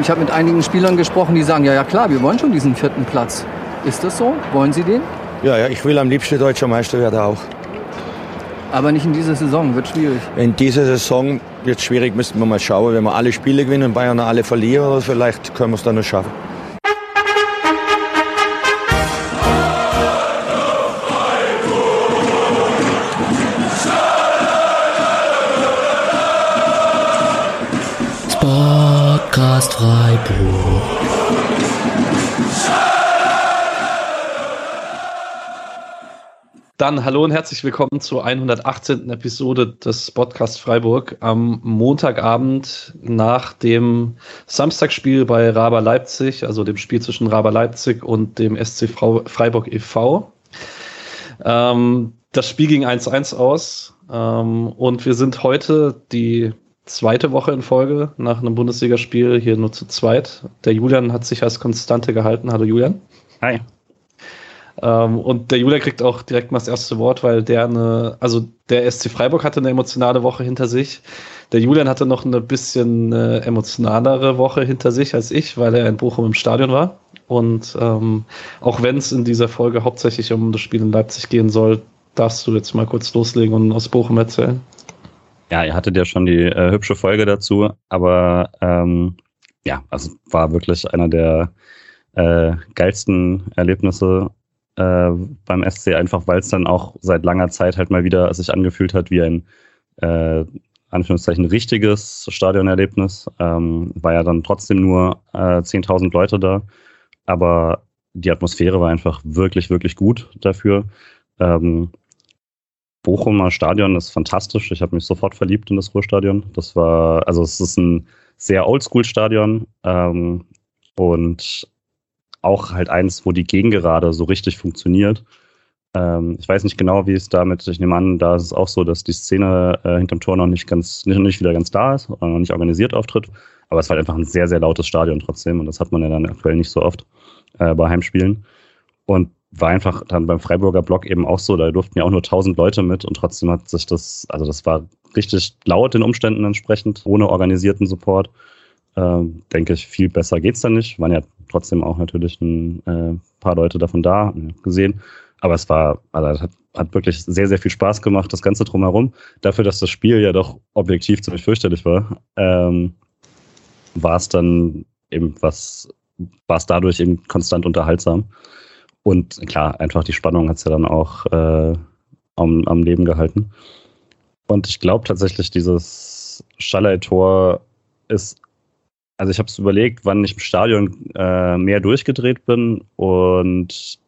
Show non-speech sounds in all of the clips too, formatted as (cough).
Ich habe mit einigen Spielern gesprochen, die sagen, ja, ja klar, wir wollen schon diesen vierten Platz. Ist das so? Wollen Sie den? Ja, ja, ich will am liebsten deutscher Meister werden auch. Aber nicht in dieser Saison, wird schwierig. In dieser Saison wird es schwierig, müssten wir mal schauen. Wenn wir alle Spiele gewinnen, Bayern alle verlieren, vielleicht können wir es dann noch schaffen. Freiburg. Dann hallo und herzlich willkommen zur 118. Episode des Podcast Freiburg am Montagabend nach dem Samstagsspiel bei Raber Leipzig, also dem Spiel zwischen Raber Leipzig und dem SC Freiburg e.V. Ähm, das Spiel ging 1-1 aus ähm, und wir sind heute die zweite Woche in Folge nach einem Bundesligaspiel hier nur zu zweit. Der Julian hat sich als Konstante gehalten. Hallo Julian. Hi. Ähm, und der Julian kriegt auch direkt mal das erste Wort, weil der eine, also der SC Freiburg hatte eine emotionale Woche hinter sich. Der Julian hatte noch eine bisschen äh, emotionalere Woche hinter sich als ich, weil er in Bochum im Stadion war. Und ähm, auch wenn es in dieser Folge hauptsächlich um das Spiel in Leipzig gehen soll, darfst du jetzt mal kurz loslegen und aus Bochum erzählen. Ja, ihr hattet ja schon die äh, hübsche Folge dazu, aber ähm, ja, also war wirklich einer der äh, geilsten Erlebnisse äh, beim SC, einfach weil es dann auch seit langer Zeit halt mal wieder sich angefühlt hat wie ein äh, Anführungszeichen richtiges Stadionerlebnis. Ähm, war ja dann trotzdem nur äh, 10.000 Leute da, aber die Atmosphäre war einfach wirklich, wirklich gut dafür. Ähm, Bochumer Stadion ist fantastisch. Ich habe mich sofort verliebt in das Ruhrstadion. Das war, also es ist ein sehr Oldschool-Stadion ähm, und auch halt eins, wo die Gegengerade so richtig funktioniert. Ähm, ich weiß nicht genau, wie es damit, ich nehme an, da ist es auch so, dass die Szene äh, hinterm Tor noch nicht ganz, nicht, nicht wieder ganz da ist oder noch nicht organisiert auftritt. Aber es war halt einfach ein sehr, sehr lautes Stadion trotzdem und das hat man ja dann aktuell nicht so oft äh, bei Heimspielen. Und war einfach dann beim Freiburger Block eben auch so, da durften ja auch nur 1000 Leute mit und trotzdem hat sich das, also das war richtig laut den Umständen entsprechend, ohne organisierten Support. Ähm, denke ich, viel besser geht's da nicht. Waren ja trotzdem auch natürlich ein äh, paar Leute davon da, gesehen. Aber es war, also hat, hat wirklich sehr, sehr viel Spaß gemacht, das Ganze drumherum. Dafür, dass das Spiel ja doch objektiv ziemlich fürchterlich war, ähm, war es dann eben was, war es dadurch eben konstant unterhaltsam. Und klar, einfach die Spannung hat es ja dann auch äh, am, am Leben gehalten. Und ich glaube tatsächlich, dieses Schallei-Tor ist, also ich habe es überlegt, wann ich im Stadion äh, mehr durchgedreht bin. Und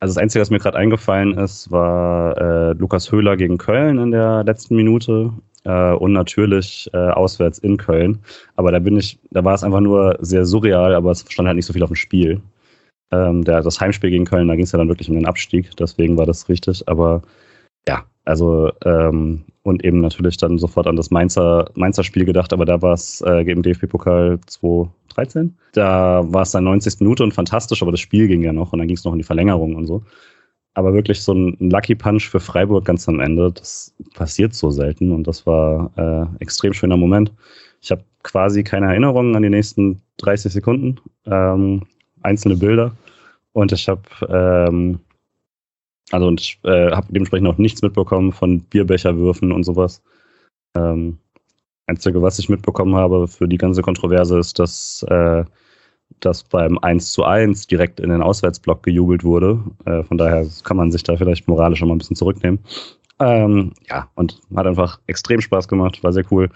also das Einzige, was mir gerade eingefallen ist, war äh, Lukas Höhler gegen Köln in der letzten Minute. Äh, und natürlich äh, auswärts in Köln. Aber da bin ich, da war es einfach nur sehr surreal, aber es stand halt nicht so viel auf dem Spiel. Ähm, der, das Heimspiel gegen Köln, da ging es ja dann wirklich um den Abstieg, deswegen war das richtig. Aber ja, also ähm, und eben natürlich dann sofort an das Mainzer, Mainzer Spiel gedacht, aber da war es äh, im DFB-Pokal 2013. Da war es dann 90. Minute und fantastisch, aber das Spiel ging ja noch und dann ging es noch in die Verlängerung und so. Aber wirklich so ein Lucky Punch für Freiburg ganz am Ende, das passiert so selten und das war äh, extrem schöner Moment. Ich habe quasi keine Erinnerungen an die nächsten 30 Sekunden, ähm, einzelne Bilder. Und ich habe ähm, also und ich äh, habe dementsprechend auch nichts mitbekommen von Bierbecherwürfen und sowas. Ähm, Einzige, was ich mitbekommen habe für die ganze Kontroverse ist, dass, äh, dass beim 1 zu 1 direkt in den Auswärtsblock gejubelt wurde. Äh, von daher kann man sich da vielleicht moralisch schon mal ein bisschen zurücknehmen. Ähm, ja, und hat einfach extrem Spaß gemacht, war sehr cool.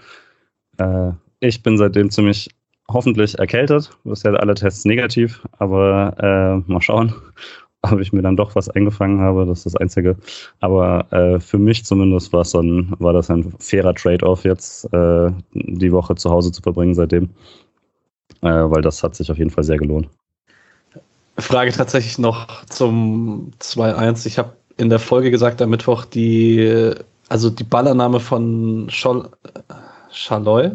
Äh, ich bin seitdem ziemlich hoffentlich erkältet. Bisher alle Tests negativ, aber äh, mal schauen, (laughs) ob ich mir dann doch was eingefangen habe. Das ist das Einzige. Aber äh, für mich zumindest war, dann, war das ein fairer Trade-off jetzt, äh, die Woche zu Hause zu verbringen seitdem. Äh, weil das hat sich auf jeden Fall sehr gelohnt. Frage tatsächlich noch zum 2-1. Ich habe in der Folge gesagt am Mittwoch, die, also die Ballername von Schol Schaloy,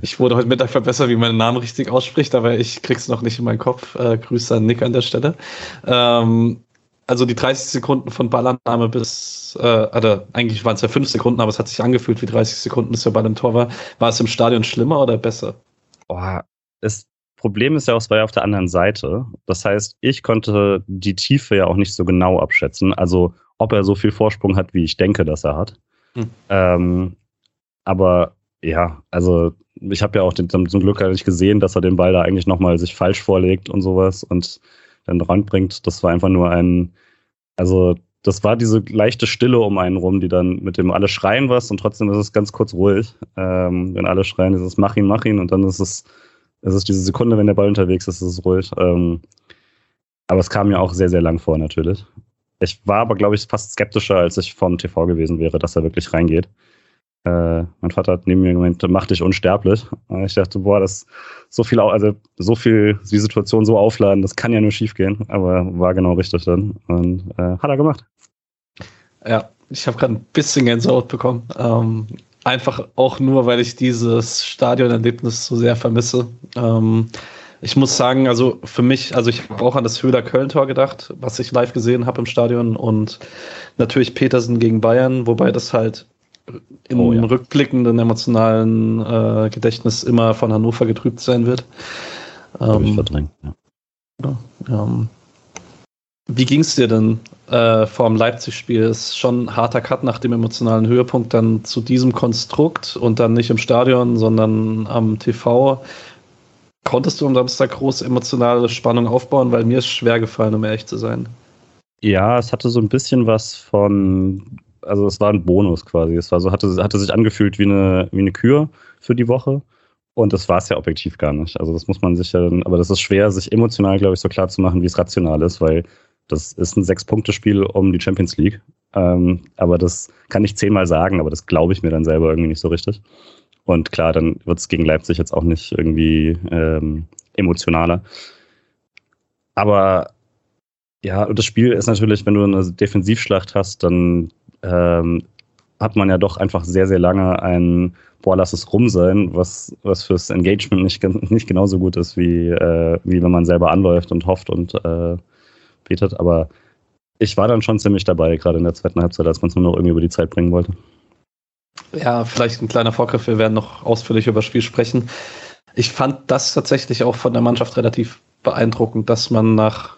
ich wurde heute Mittag verbessert, wie man den Namen richtig ausspricht, aber ich krieg's noch nicht in meinen Kopf. Äh, Grüße an Nick an der Stelle. Ähm, also die 30 Sekunden von Ballannahme bis, äh, also eigentlich waren es ja 5 Sekunden, aber es hat sich angefühlt wie 30 Sekunden, bis der Ball im Tor war. War es im Stadion schlimmer oder besser? Oh, das Problem ist ja auch, es war ja auf der anderen Seite. Das heißt, ich konnte die Tiefe ja auch nicht so genau abschätzen. Also, ob er so viel Vorsprung hat, wie ich denke, dass er hat. Hm. Ähm, aber ja, also ich habe ja auch den, zum Glück gar nicht gesehen, dass er den Ball da eigentlich nochmal sich falsch vorlegt und sowas und dann ranbringt. Das war einfach nur ein, also das war diese leichte Stille um einen rum, die dann mit dem alle schreien was und trotzdem ist es ganz kurz ruhig. Ähm, wenn alle schreien, ist es mach ihn, mach ihn und dann ist es, ist es diese Sekunde, wenn der Ball unterwegs ist, ist es ruhig. Ähm, aber es kam mir auch sehr, sehr lang vor natürlich. Ich war aber, glaube ich, fast skeptischer, als ich vom TV gewesen wäre, dass er wirklich reingeht. Äh, mein Vater hat neben mir gemeint, mach dich unsterblich. Und ich dachte, boah, das so viel, also so viel, die Situation so aufladen, das kann ja nur schief gehen. Aber war genau richtig dann. Und äh, hat er gemacht. Ja, ich habe gerade ein bisschen Gänsehaut bekommen. Ähm, einfach auch nur, weil ich dieses Stadionerlebnis so sehr vermisse. Ähm, ich muss sagen, also für mich, also ich habe auch an das Höhler Köln-Tor gedacht, was ich live gesehen habe im Stadion und natürlich Petersen gegen Bayern, wobei das halt im oh, ja. rückblickenden emotionalen äh, Gedächtnis immer von Hannover getrübt sein wird. Ähm, ich verdrängt, ja. ja ähm, wie ging es dir denn äh, vor dem Leipzig-Spiel? Ist schon ein harter Cut nach dem emotionalen Höhepunkt dann zu diesem Konstrukt und dann nicht im Stadion, sondern am TV. Konntest du am Samstag groß emotionale Spannung aufbauen? Weil mir ist schwer gefallen, um ehrlich zu sein. Ja, es hatte so ein bisschen was von also es war ein Bonus quasi. Es war so, hatte, hatte sich angefühlt wie eine, wie eine Kür für die Woche. Und das war es ja objektiv gar nicht. Also das muss man sich ja, aber das ist schwer, sich emotional, glaube ich, so klar zu machen, wie es rational ist, weil das ist ein Sechs-Punkte-Spiel um die Champions League. Ähm, aber das kann ich zehnmal sagen, aber das glaube ich mir dann selber irgendwie nicht so richtig. Und klar, dann wird es gegen Leipzig jetzt auch nicht irgendwie ähm, emotionaler. Aber ja, und das Spiel ist natürlich, wenn du eine Defensivschlacht hast, dann ähm, hat man ja doch einfach sehr, sehr lange ein, boah, lass es rum sein, was, was fürs Engagement nicht, nicht genauso gut ist, wie, äh, wie wenn man selber anläuft und hofft und äh, betet. Aber ich war dann schon ziemlich dabei, gerade in der zweiten Halbzeit, als man es nur noch irgendwie über die Zeit bringen wollte. Ja, vielleicht ein kleiner Vorgriff, wir werden noch ausführlich über das Spiel sprechen. Ich fand das tatsächlich auch von der Mannschaft relativ beeindruckend, dass man nach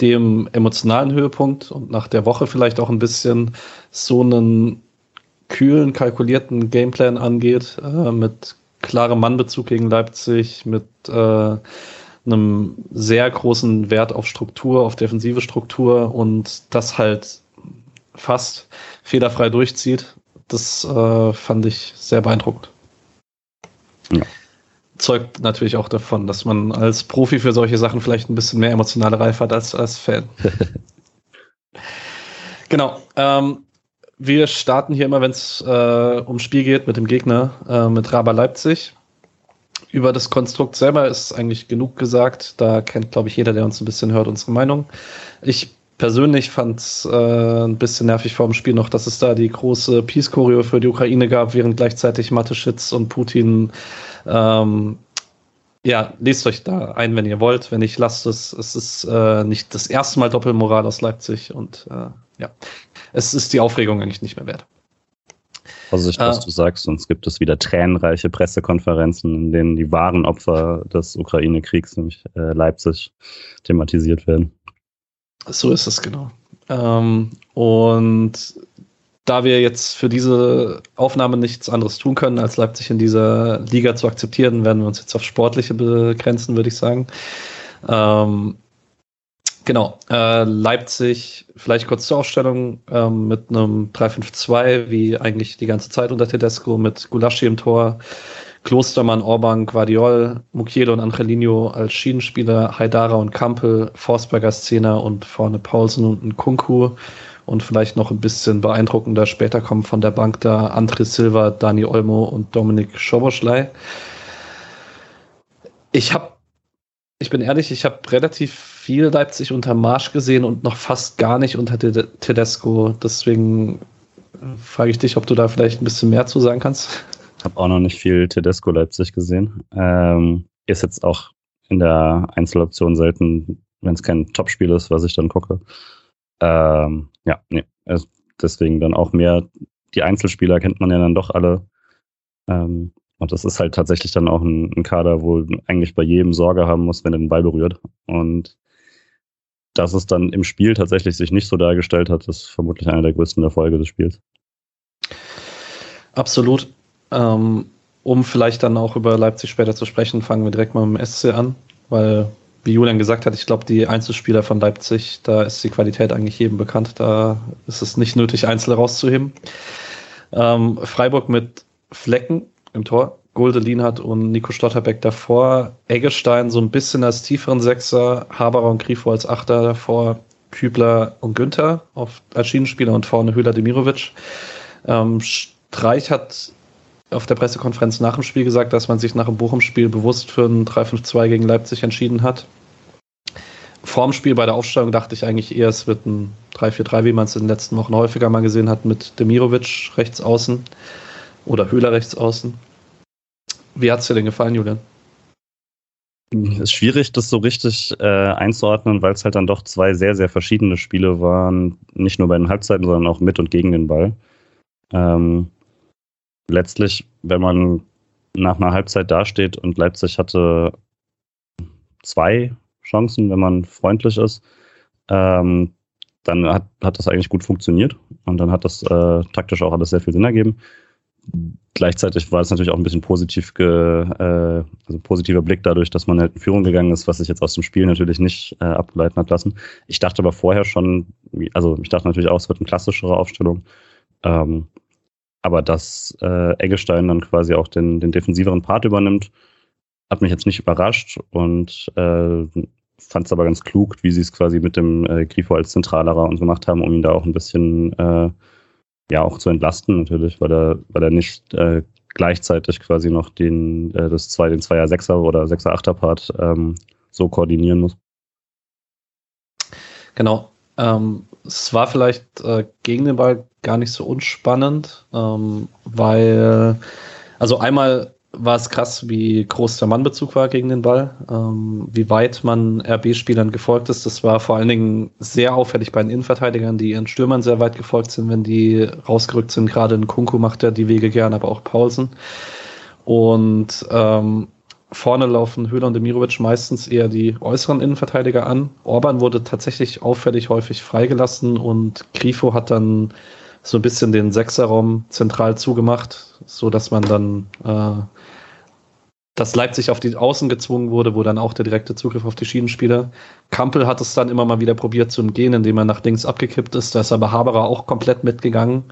dem emotionalen Höhepunkt und nach der Woche vielleicht auch ein bisschen so einen kühlen, kalkulierten Gameplan angeht, äh, mit klarem Mannbezug gegen Leipzig, mit äh, einem sehr großen Wert auf Struktur, auf defensive Struktur und das halt fast fehlerfrei durchzieht. Das äh, fand ich sehr beeindruckend. Ja zeugt natürlich auch davon, dass man als Profi für solche Sachen vielleicht ein bisschen mehr emotionale Reife hat als als Fan. (laughs) genau. Ähm, wir starten hier immer, wenn es äh, ums Spiel geht, mit dem Gegner, äh, mit Raba Leipzig. Über das Konstrukt selber ist eigentlich genug gesagt. Da kennt, glaube ich, jeder, der uns ein bisschen hört, unsere Meinung. Ich persönlich fand es äh, ein bisschen nervig vor dem Spiel noch, dass es da die große Peace-Choreo für die Ukraine gab, während gleichzeitig Mateschitz und Putin ähm, ja, lest euch da ein, wenn ihr wollt. Wenn nicht, lasst es. Es ist äh, nicht das erste Mal Doppelmoral aus Leipzig und äh, ja, es ist die Aufregung eigentlich nicht mehr wert. Ich, was äh, du sagst, sonst gibt es wieder tränenreiche Pressekonferenzen, in denen die wahren Opfer des Ukraine-Kriegs, nämlich äh, Leipzig, thematisiert werden. So ist es genau. Ähm, und da wir jetzt für diese Aufnahme nichts anderes tun können, als Leipzig in dieser Liga zu akzeptieren, werden wir uns jetzt auf Sportliche begrenzen, würde ich sagen. Ähm, genau, äh, Leipzig, vielleicht kurz zur Aufstellung, ähm, mit einem 3-5-2, wie eigentlich die ganze Zeit unter Tedesco, mit Gulaschi im Tor, Klostermann, Orban, Guardiol, Mukiele und Angelino als Schienenspieler, Haidara und Kampel, Forsberger Szene und vorne Paulsen und Nkunku und vielleicht noch ein bisschen beeindruckender später kommen von der Bank da André Silva, Dani Olmo und Dominik Schoboschlei. Ich habe, ich bin ehrlich, ich habe relativ viel Leipzig unter Marsch gesehen und noch fast gar nicht unter Tedesco. Deswegen frage ich dich, ob du da vielleicht ein bisschen mehr zu sagen kannst. Habe auch noch nicht viel Tedesco Leipzig gesehen. Ähm, ist jetzt auch in der Einzeloption selten, wenn es kein Topspiel ist, was ich dann gucke. Ähm, ja, nee. deswegen dann auch mehr, die Einzelspieler kennt man ja dann doch alle. Ähm, Und das ist halt tatsächlich dann auch ein, ein Kader, wo eigentlich bei jedem Sorge haben muss, wenn er den Ball berührt. Und dass es dann im Spiel tatsächlich sich nicht so dargestellt hat, ist vermutlich einer der größten Erfolge des Spiels. Absolut. Ähm, um vielleicht dann auch über Leipzig später zu sprechen, fangen wir direkt mal mit dem SC an, weil, wie Julian gesagt hat, ich glaube, die Einzelspieler von Leipzig, da ist die Qualität eigentlich jedem bekannt. Da ist es nicht nötig, Einzelne rauszuheben. Ähm, Freiburg mit Flecken im Tor, Gulde Lienhardt und Nico Stotterbeck davor, Eggestein so ein bisschen als tieferen Sechser, Haberer und Grifo als Achter davor, Kübler und Günther auf, als Schienenspieler und vorne Hüller Demirovic. Ähm, Streich hat auf der Pressekonferenz nach dem Spiel gesagt, dass man sich nach dem Bochum-Spiel bewusst für ein 3-5-2 gegen Leipzig entschieden hat. Vorm Spiel bei der Aufstellung dachte ich eigentlich eher, es wird ein 3-4-3, wie man es in den letzten Wochen häufiger mal gesehen hat, mit Demirovic rechts außen oder Höhler rechts außen. Wie hat es dir denn gefallen, Julian? Es ist schwierig, das so richtig äh, einzuordnen, weil es halt dann doch zwei sehr, sehr verschiedene Spiele waren. Nicht nur bei den Halbzeiten, sondern auch mit und gegen den Ball. Ähm, letztlich, wenn man nach einer Halbzeit dasteht und Leipzig hatte zwei Chancen, wenn man freundlich ist, ähm, dann hat, hat das eigentlich gut funktioniert und dann hat das äh, taktisch auch alles sehr viel Sinn ergeben. Gleichzeitig war es natürlich auch ein bisschen positiv ge, äh, also positiver Blick dadurch, dass man halt in Führung gegangen ist, was sich jetzt aus dem Spiel natürlich nicht äh, ableiten hat lassen. Ich dachte aber vorher schon, also ich dachte natürlich auch, es wird eine klassischere Aufstellung. Ähm, aber dass äh, Eggestein dann quasi auch den, den defensiveren Part übernimmt, hat mich jetzt nicht überrascht und äh, fand es aber ganz klug, wie sie es quasi mit dem äh, Grifo als Zentralerer und gemacht haben, um ihn da auch ein bisschen äh, ja auch zu entlasten natürlich, weil er, weil er nicht äh, gleichzeitig quasi noch den, äh, das zwei, den Zweier Sechser oder Sechser Achter Part ähm, so koordinieren muss. Genau. Ähm, es war vielleicht äh, gegen den Ball gar nicht so unspannend, ähm, weil, also einmal war es krass, wie groß der Mannbezug war gegen den Ball, ähm, wie weit man RB-Spielern gefolgt ist. Das war vor allen Dingen sehr auffällig bei den Innenverteidigern, die ihren Stürmern sehr weit gefolgt sind, wenn die rausgerückt sind. Gerade in Kunku macht er die Wege gern, aber auch Paulsen. Und ähm, Vorne laufen Höhler und Demirovic meistens eher die äußeren Innenverteidiger an. Orban wurde tatsächlich auffällig häufig freigelassen und Grifo hat dann so ein bisschen den Sechserraum zentral zugemacht, so dass man dann, äh, dass Leipzig auf die Außen gezwungen wurde, wo dann auch der direkte Zugriff auf die Schienenspieler. Kampel hat es dann immer mal wieder probiert zu umgehen, indem er nach links abgekippt ist. Da ist aber Haberer auch komplett mitgegangen.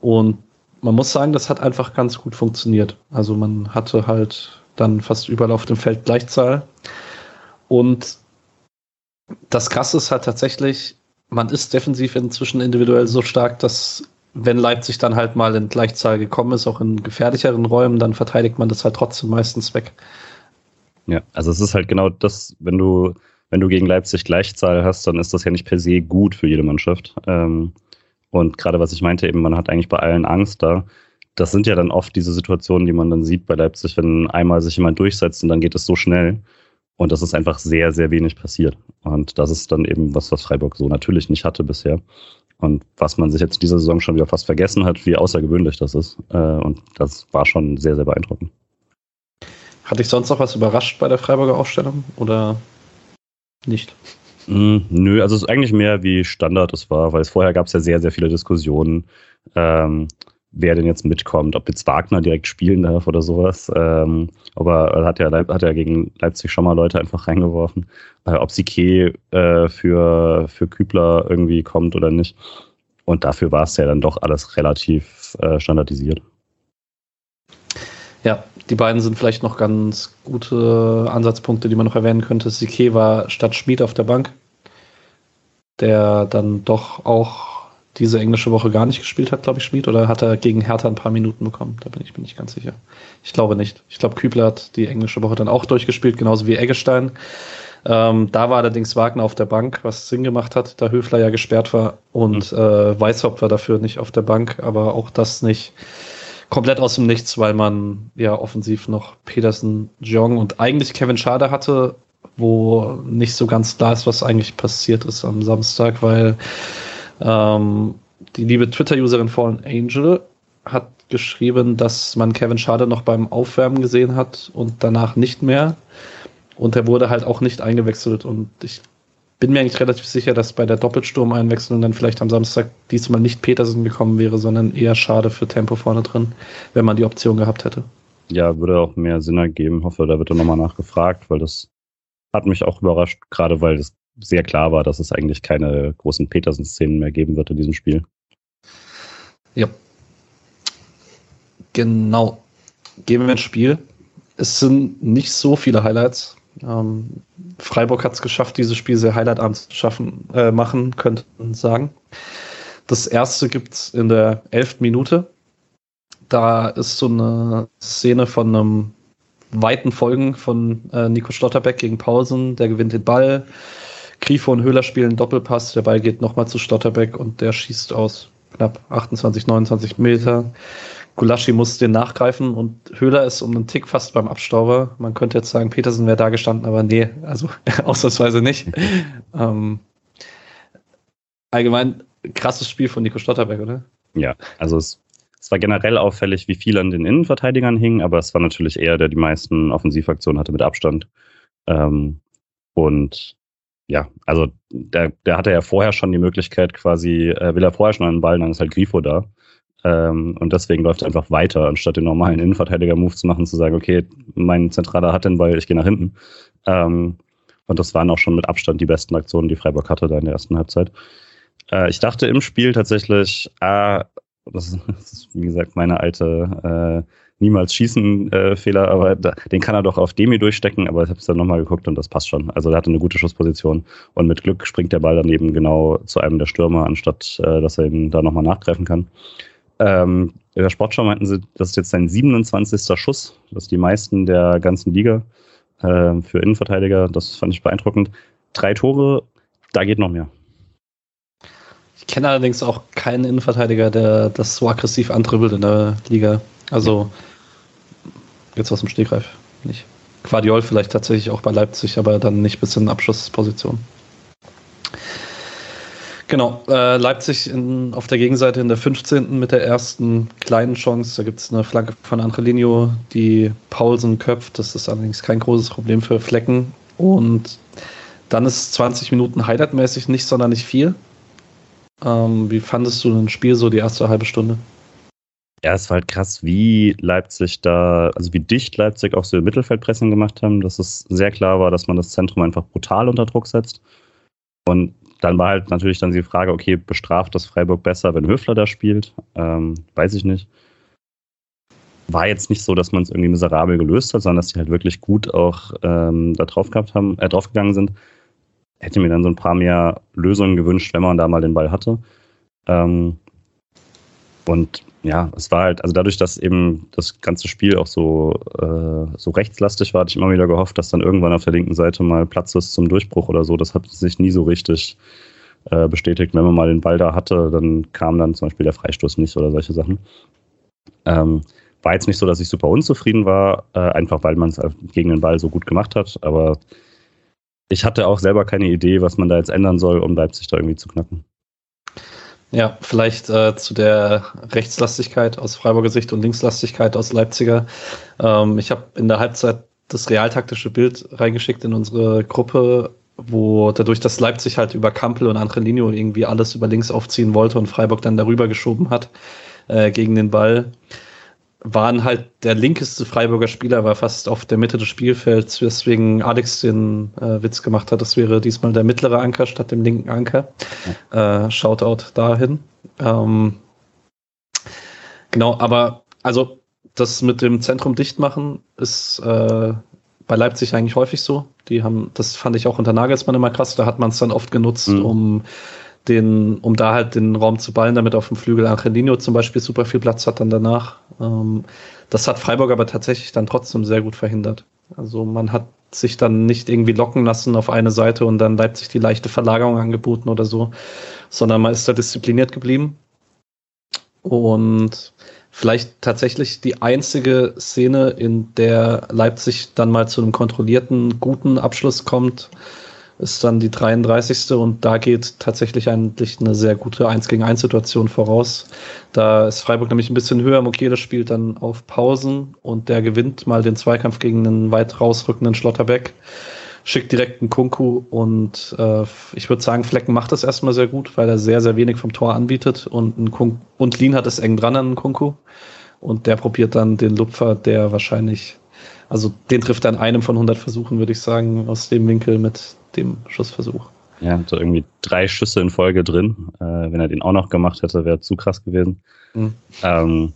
Und man muss sagen, das hat einfach ganz gut funktioniert. Also man hatte halt dann fast überall auf dem Feld Gleichzahl. Und das Krasse ist halt tatsächlich, man ist defensiv inzwischen individuell so stark, dass wenn Leipzig dann halt mal in Gleichzahl gekommen ist, auch in gefährlicheren Räumen, dann verteidigt man das halt trotzdem meistens weg. Ja, also es ist halt genau das, wenn du, wenn du gegen Leipzig Gleichzahl hast, dann ist das ja nicht per se gut für jede Mannschaft. Ähm, und gerade was ich meinte, eben, man hat eigentlich bei allen Angst da das sind ja dann oft diese Situationen, die man dann sieht bei Leipzig, wenn einmal sich jemand durchsetzt und dann geht es so schnell. Und das ist einfach sehr, sehr wenig passiert. Und das ist dann eben was, was Freiburg so natürlich nicht hatte bisher. Und was man sich jetzt dieser Saison schon wieder fast vergessen hat, wie außergewöhnlich das ist. Äh, und das war schon sehr, sehr beeindruckend. Hat dich sonst noch was überrascht bei der Freiburger Aufstellung oder nicht? Mm, nö, also es ist eigentlich mehr wie Standard es war, weil es vorher gab es ja sehr, sehr viele Diskussionen. Ähm, wer denn jetzt mitkommt, ob jetzt Wagner direkt spielen darf oder sowas. Ähm, aber hat ja, hat ja gegen Leipzig schon mal Leute einfach reingeworfen. Äh, ob Sique äh, für, für Kübler irgendwie kommt oder nicht. Und dafür war es ja dann doch alles relativ äh, standardisiert. Ja, die beiden sind vielleicht noch ganz gute Ansatzpunkte, die man noch erwähnen könnte. Sique war statt Schmid auf der Bank, der dann doch auch diese englische Woche gar nicht gespielt hat, glaube ich, Schmid, oder hat er gegen Hertha ein paar Minuten bekommen? Da bin ich mir nicht ganz sicher. Ich glaube nicht. Ich glaube, Kübler hat die englische Woche dann auch durchgespielt, genauso wie Eggestein. Ähm, da war allerdings Wagner auf der Bank, was Sinn gemacht hat, da Höfler ja gesperrt war und mhm. äh, Weishaupt war dafür nicht auf der Bank, aber auch das nicht komplett aus dem Nichts, weil man ja offensiv noch Petersen, Jong und eigentlich Kevin Schade hatte, wo nicht so ganz klar ist, was eigentlich passiert ist am Samstag, weil ähm, die liebe Twitter-Userin Fallen Angel hat geschrieben, dass man Kevin Schade noch beim Aufwärmen gesehen hat und danach nicht mehr. Und er wurde halt auch nicht eingewechselt. Und ich bin mir eigentlich relativ sicher, dass bei der Doppelsturmeinwechslung dann vielleicht am Samstag diesmal nicht Petersen gekommen wäre, sondern eher Schade für Tempo vorne drin, wenn man die Option gehabt hätte. Ja, würde auch mehr Sinn ergeben. Hoffe, da wird er nochmal nachgefragt, weil das hat mich auch überrascht, gerade weil es sehr klar war, dass es eigentlich keine großen Petersen-Szenen mehr geben wird in diesem Spiel. Ja. Genau. Gehen wir ins Spiel. Es sind nicht so viele Highlights. Ähm, Freiburg hat es geschafft, dieses Spiel sehr highlightarm zu schaffen, äh, machen, könnte man sagen. Das erste gibt es in der elften Minute. Da ist so eine Szene von einem weiten Folgen von äh, Nico Stotterbeck gegen Pausen. Der gewinnt den Ball. Grifo und Höhler spielen Doppelpass. Der Ball geht nochmal zu Stotterbeck und der schießt aus knapp 28, 29 Meter. Gulaschi muss den nachgreifen und Höhler ist um einen Tick fast beim Abstauber. Man könnte jetzt sagen, Petersen wäre da gestanden, aber nee, also (laughs) ausnahmsweise nicht. ähm, allgemein krasses Spiel von Nico Stotterberg, oder? Ja, also es, es, war generell auffällig, wie viel an den Innenverteidigern hing, aber es war natürlich eher, der die meisten Offensivaktionen hatte mit Abstand. Ähm, und ja, also der, der hatte ja vorher schon die Möglichkeit, quasi, äh, will er vorher schon einen Ball, dann ist halt Grifo da. Ähm, und deswegen läuft er einfach weiter, anstatt den normalen Innenverteidiger-Move zu machen, zu sagen, okay, mein Zentraler hat den Ball, ich gehe nach hinten. Ähm, und das waren auch schon mit Abstand die besten Aktionen, die Freiburg hatte da in der ersten Halbzeit. Äh, ich dachte im Spiel tatsächlich, ah, das ist, wie gesagt meine alte äh, niemals schießen äh, Fehler, aber da, den kann er doch auf Demi durchstecken, aber ich habe es dann nochmal geguckt und das passt schon. Also er hatte eine gute Schussposition und mit Glück springt der Ball dann eben genau zu einem der Stürmer, anstatt äh, dass er ihn da nochmal nachgreifen kann. Ähm, in der Sportschau meinten sie, das ist jetzt sein 27. Schuss. Das ist die meisten der ganzen Liga äh, für Innenverteidiger. Das fand ich beeindruckend. Drei Tore, da geht noch mehr. Ich kenne allerdings auch keinen Innenverteidiger, der das so aggressiv antribbelt in der Liga. Also jetzt aus dem Stegreif nicht. Quadiol vielleicht tatsächlich auch bei Leipzig, aber dann nicht bis in Abschlussposition. Genau, äh, Leipzig in, auf der Gegenseite in der 15. mit der ersten kleinen Chance. Da gibt es eine Flanke von Angelino, die Paulsen köpft. Das ist allerdings kein großes Problem für Flecken. Und dann ist 20 Minuten highlightmäßig nicht sonderlich viel. Ähm, wie fandest du ein Spiel so die erste halbe Stunde? Ja, es war halt krass, wie Leipzig da, also wie dicht Leipzig auch so Mittelfeldpressing gemacht haben, dass es sehr klar war, dass man das Zentrum einfach brutal unter Druck setzt. Und dann war halt natürlich dann die Frage, okay, bestraft das Freiburg besser, wenn Höfler da spielt? Ähm, weiß ich nicht. War jetzt nicht so, dass man es irgendwie miserabel gelöst hat, sondern dass die halt wirklich gut auch ähm, da drauf gehabt haben, äh, draufgegangen sind. Hätte mir dann so ein paar mehr Lösungen gewünscht, wenn man da mal den Ball hatte. Ähm, und ja, es war halt, also dadurch, dass eben das ganze Spiel auch so, äh, so rechtslastig war, hatte ich immer wieder gehofft, dass dann irgendwann auf der linken Seite mal Platz ist zum Durchbruch oder so. Das hat sich nie so richtig äh, bestätigt. Wenn man mal den Ball da hatte, dann kam dann zum Beispiel der Freistoß nicht oder solche Sachen. Ähm, war jetzt nicht so, dass ich super unzufrieden war, äh, einfach weil man es gegen den Ball so gut gemacht hat, aber ich hatte auch selber keine Idee, was man da jetzt ändern soll, um Leipzig da irgendwie zu knacken. Ja, vielleicht äh, zu der Rechtslastigkeit aus Freiburger Sicht und Linkslastigkeit aus Leipziger. Ähm, ich habe in der Halbzeit das realtaktische Bild reingeschickt in unsere Gruppe, wo dadurch, dass Leipzig halt über Kampel und Angelino irgendwie alles über links aufziehen wollte und Freiburg dann darüber geschoben hat äh, gegen den Ball, waren halt der linkeste Freiburger Spieler war fast auf der Mitte des Spielfelds, weswegen Alex den äh, Witz gemacht hat, das wäre diesmal der mittlere Anker statt dem linken Anker. Äh, Shoutout dahin. Ähm, genau, aber also das mit dem Zentrum dicht machen ist äh, bei Leipzig eigentlich häufig so. Die haben, das fand ich auch unter Nagelsmann immer krass, da hat man es dann oft genutzt, mhm. um den, um da halt den Raum zu ballen, damit auf dem Flügel Angelino zum Beispiel super viel Platz hat dann danach. Ähm, das hat Freiburg aber tatsächlich dann trotzdem sehr gut verhindert. Also man hat sich dann nicht irgendwie locken lassen auf eine Seite und dann Leipzig die leichte Verlagerung angeboten oder so, sondern man ist da diszipliniert geblieben. Und vielleicht tatsächlich die einzige Szene, in der Leipzig dann mal zu einem kontrollierten, guten Abschluss kommt, ist dann die 33. und da geht tatsächlich eigentlich eine sehr gute 1 gegen 1 Situation voraus. Da ist Freiburg nämlich ein bisschen höher. Mokele spielt dann auf Pausen und der gewinnt mal den Zweikampf gegen einen weit rausrückenden Schlotterbeck. Schickt direkt einen Kunku und äh, ich würde sagen, Flecken macht das erstmal sehr gut, weil er sehr, sehr wenig vom Tor anbietet und, ein Kunk und Lien hat es eng dran an einen Kunku. Und der probiert dann den Lupfer, der wahrscheinlich, also den trifft er an einem von 100 Versuchen, würde ich sagen, aus dem Winkel mit dem Schussversuch. Ja, hat so irgendwie drei Schüsse in Folge drin. Äh, wenn er den auch noch gemacht hätte, wäre zu krass gewesen. Mhm. Ähm,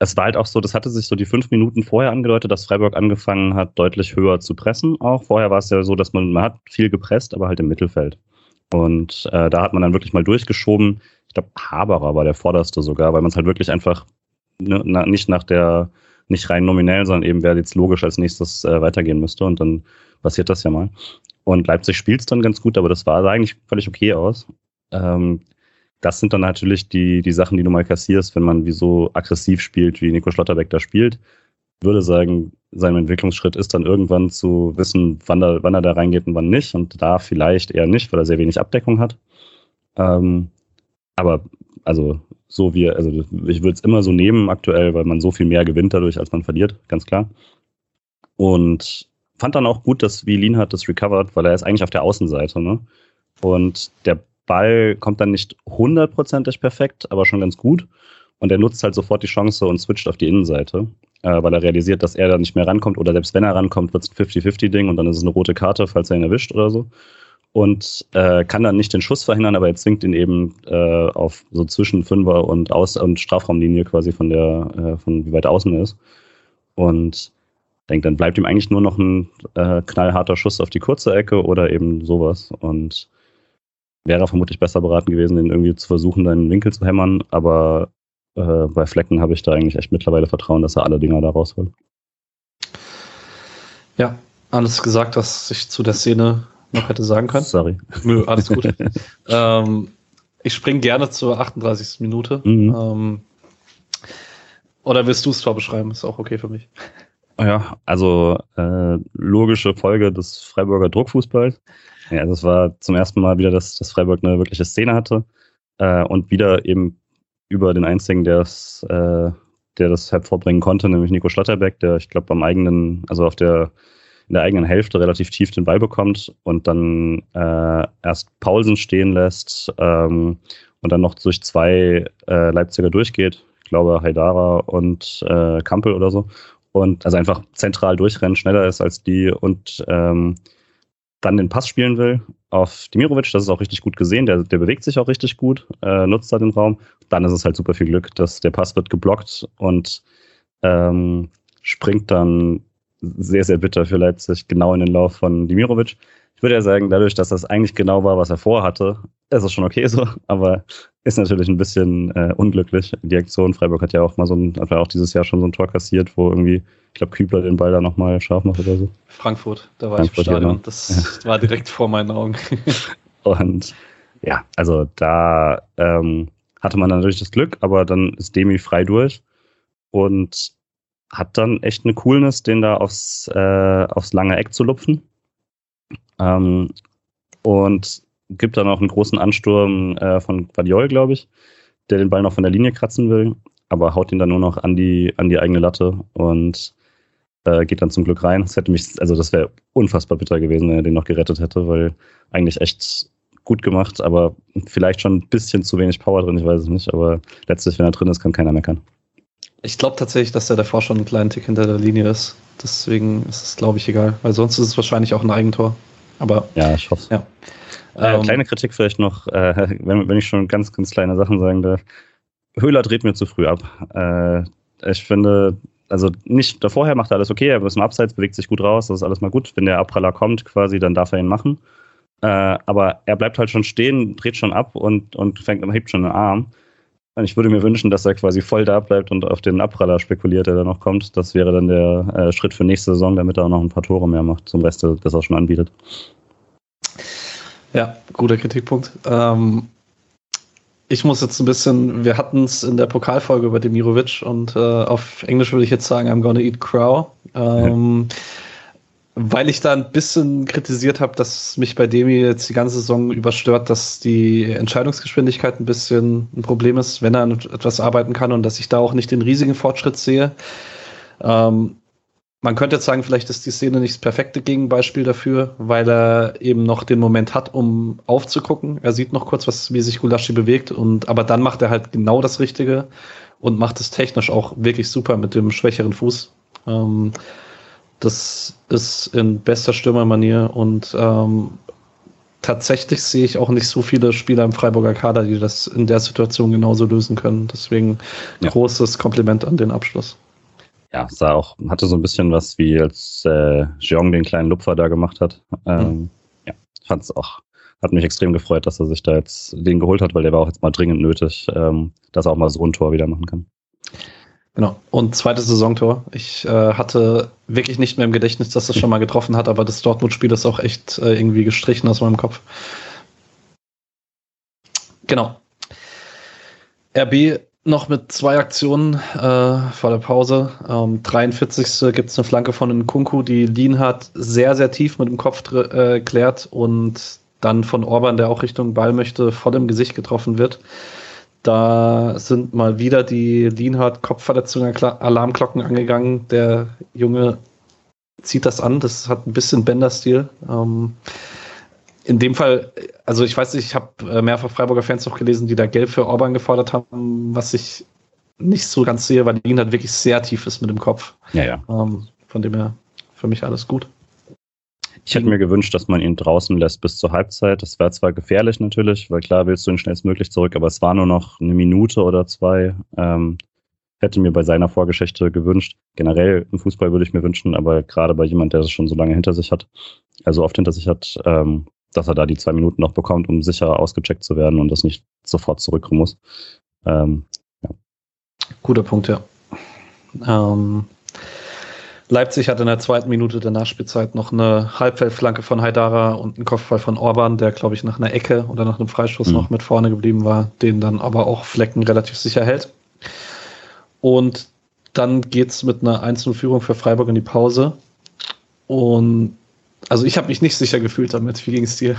es war halt auch so, das hatte sich so die fünf Minuten vorher angedeutet, dass Freiburg angefangen hat, deutlich höher zu pressen. Auch vorher war es ja so, dass man, man hat viel gepresst, aber halt im Mittelfeld. Und äh, da hat man dann wirklich mal durchgeschoben. Ich glaube, Haberer war der vorderste sogar, weil man es halt wirklich einfach ne, na, nicht nach der, nicht rein nominell, sondern eben wer jetzt logisch als nächstes äh, weitergehen müsste. Und dann passiert das ja mal. Und Leipzig spielt es dann ganz gut, aber das war eigentlich völlig okay aus. Ähm, das sind dann natürlich die, die Sachen, die du mal kassierst, wenn man wie so aggressiv spielt, wie Nico Schlotterbeck da spielt. Ich würde sagen, sein Entwicklungsschritt ist dann irgendwann zu wissen, wann, da, wann er da reingeht und wann nicht. Und da vielleicht eher nicht, weil er sehr wenig Abdeckung hat. Ähm, aber also so wie, also ich würde es immer so nehmen aktuell, weil man so viel mehr gewinnt dadurch, als man verliert, ganz klar. Und fand dann auch gut, dass wie hat das recovered, weil er ist eigentlich auf der Außenseite, ne? Und der Ball kommt dann nicht hundertprozentig perfekt, aber schon ganz gut. Und er nutzt halt sofort die Chance und switcht auf die Innenseite, äh, weil er realisiert, dass er da nicht mehr rankommt oder selbst wenn er rankommt, wird es ein 50-50-Ding und dann ist es eine rote Karte, falls er ihn erwischt oder so. Und äh, kann dann nicht den Schuss verhindern, aber er zwingt ihn eben äh, auf so zwischen Fünfer und Aus- und Strafraumlinie quasi von der, äh, von wie weit außen ist. Und denke, dann bleibt ihm eigentlich nur noch ein äh, knallharter Schuss auf die kurze Ecke oder eben sowas. Und wäre vermutlich besser beraten gewesen, den irgendwie zu versuchen, deinen Winkel zu hämmern. Aber äh, bei Flecken habe ich da eigentlich echt mittlerweile Vertrauen, dass er alle Dinger da rausholt. Ja, alles gesagt, was ich zu der Szene noch hätte sagen können. Sorry. Nö, alles gut. (laughs) ähm, ich springe gerne zur 38. Minute. Mhm. Ähm, oder willst du es zwar beschreiben? Ist auch okay für mich. Ja, also äh, logische Folge des Freiburger Druckfußballs. Ja, das war zum ersten Mal wieder, dass, dass Freiburg eine wirkliche Szene hatte äh, und wieder eben über den einzigen, der es, äh, der das hervorbringen konnte, nämlich Nico Schlotterbeck, der ich glaube am eigenen, also auf der in der eigenen Hälfte relativ tief den Ball bekommt und dann äh, erst Paulsen stehen lässt ähm, und dann noch durch zwei äh, Leipziger durchgeht. Ich glaube Haidara und äh, Kampel oder so. Und also einfach zentral durchrennen, schneller ist als die und ähm, dann den Pass spielen will auf Dimirovic, das ist auch richtig gut gesehen, der, der bewegt sich auch richtig gut, äh, nutzt da den Raum. Dann ist es halt super viel Glück, dass der Pass wird geblockt und ähm, springt dann sehr, sehr bitter für Leipzig genau in den Lauf von Dimirovic. Ich würde ja sagen, dadurch, dass das eigentlich genau war, was er vorhatte, ist es schon okay so, aber ist natürlich ein bisschen äh, unglücklich. Die Aktion Freiburg hat ja auch mal so ein, hat ja auch dieses Jahr schon so ein Tor kassiert, wo irgendwie, ich glaube, Kübler den Ball da nochmal scharf macht oder so. Frankfurt, da war Frankfurt, ich im Stadion. Genau. Das ja. war direkt vor meinen Augen. (laughs) Und ja, also da ähm, hatte man natürlich das Glück, aber dann ist Demi frei durch und hat dann echt eine Coolness, den da aufs, äh, aufs lange Eck zu lupfen. Ähm, und gibt dann auch einen großen Ansturm äh, von Guardiol, glaube ich, der den Ball noch von der Linie kratzen will, aber haut ihn dann nur noch an die, an die eigene Latte und äh, geht dann zum Glück rein. Das hätte mich, also das wäre unfassbar bitter gewesen, wenn er den noch gerettet hätte, weil eigentlich echt gut gemacht, aber vielleicht schon ein bisschen zu wenig Power drin, ich weiß es nicht, aber letztlich, wenn er drin ist, kann keiner meckern. Ich glaube tatsächlich, dass der davor schon einen kleinen Tick hinter der Linie ist. Deswegen ist es, glaube ich, egal. Weil sonst ist es wahrscheinlich auch ein Eigentor. Aber ja, ich hoffe. Ja. Äh, ähm, kleine Kritik vielleicht noch, äh, (laughs) wenn, wenn ich schon ganz, ganz kleine Sachen sagen darf. Höhler dreht mir zu früh ab. Äh, ich finde, also nicht davorher macht er alles okay, er ist im Abseits, bewegt sich gut raus, das ist alles mal gut. Wenn der Abpraller kommt, quasi, dann darf er ihn machen. Äh, aber er bleibt halt schon stehen, dreht schon ab und, und fängt, hebt schon den Arm. Ich würde mir wünschen, dass er quasi voll da bleibt und auf den Abpraller spekuliert, der da noch kommt. Das wäre dann der äh, Schritt für nächste Saison, damit er auch noch ein paar Tore mehr macht, zum Rest, das er schon anbietet. Ja, guter Kritikpunkt. Ähm, ich muss jetzt ein bisschen, wir hatten es in der Pokalfolge über Demirovic und äh, auf Englisch würde ich jetzt sagen, I'm gonna eat crow. Ähm, ja. weil ich da ein bisschen kritisiert habe, dass mich bei Demi jetzt die ganze Saison überstört, dass die Entscheidungsgeschwindigkeit ein bisschen ein Problem ist, wenn er an etwas arbeiten kann und dass ich da auch nicht den riesigen Fortschritt sehe. Ähm, man könnte jetzt sagen, vielleicht ist die Szene nicht das perfekte Gegenbeispiel dafür, weil er eben noch den Moment hat, um aufzugucken. Er sieht noch kurz, was, wie sich Gulaschi bewegt, und aber dann macht er halt genau das Richtige und macht es technisch auch wirklich super mit dem schwächeren Fuß. Ähm, das ist in bester Stürmermanier und ähm, tatsächlich sehe ich auch nicht so viele Spieler im Freiburger Kader, die das in der Situation genauso lösen können. Deswegen ja. großes Kompliment an den Abschluss. Ja, sah auch, hatte so ein bisschen was wie als äh, Jeong den kleinen Lupfer da gemacht hat. Ähm, mhm. Ja, fand es auch, hat mich extrem gefreut, dass er sich da jetzt den geholt hat, weil der war auch jetzt mal dringend nötig, ähm, dass er auch mal so ein Tor wieder machen kann. Genau. Und zweites Saisontor. Ich äh, hatte wirklich nicht mehr im Gedächtnis, dass das schon mal getroffen hat, aber das Dortmund-Spiel ist auch echt äh, irgendwie gestrichen aus meinem Kopf. Genau. RB noch mit zwei Aktionen äh, vor der Pause. Ähm, 43. gibt es eine Flanke von Nkunku, die Lienhardt sehr, sehr tief mit dem Kopf äh, klärt und dann von Orban, der auch Richtung Ball möchte, voll im Gesicht getroffen wird. Da sind mal wieder die Lienhardt-Kopfverletzungen, Alarmglocken angegangen. Der Junge zieht das an. Das hat ein bisschen Bender-Stil. Ähm, in dem Fall, also ich weiß nicht, ich habe äh, mehrfach Freiburger Fans auch gelesen, die da Gelb für Orban gefordert haben, was ich nicht so ganz sehe, weil Lienhardt wirklich sehr tief ist mit dem Kopf. Ja, ja. Ähm, von dem her für mich alles gut. Ich hätte mir gewünscht, dass man ihn draußen lässt bis zur Halbzeit. Das wäre zwar gefährlich natürlich, weil klar willst du ihn schnellstmöglich zurück, aber es war nur noch eine Minute oder zwei. Ähm, hätte mir bei seiner Vorgeschichte gewünscht. Generell im Fußball würde ich mir wünschen, aber gerade bei jemand, der das schon so lange hinter sich hat, also oft hinter sich hat, ähm, dass er da die zwei Minuten noch bekommt, um sicher ausgecheckt zu werden und das nicht sofort zurückkommen muss. Ähm, ja. Guter Punkt, ja. Ähm, Leipzig hat in der zweiten Minute der Nachspielzeit noch eine Halbfeldflanke von Haidara und einen Kopfball von Orban, der, glaube ich, nach einer Ecke oder nach einem Freistoß mhm. noch mit vorne geblieben war, den dann aber auch Flecken relativ sicher hält. Und dann geht es mit einer 1-0-Führung für Freiburg in die Pause. Und also ich habe mich nicht sicher gefühlt damit. Wie ging es dir?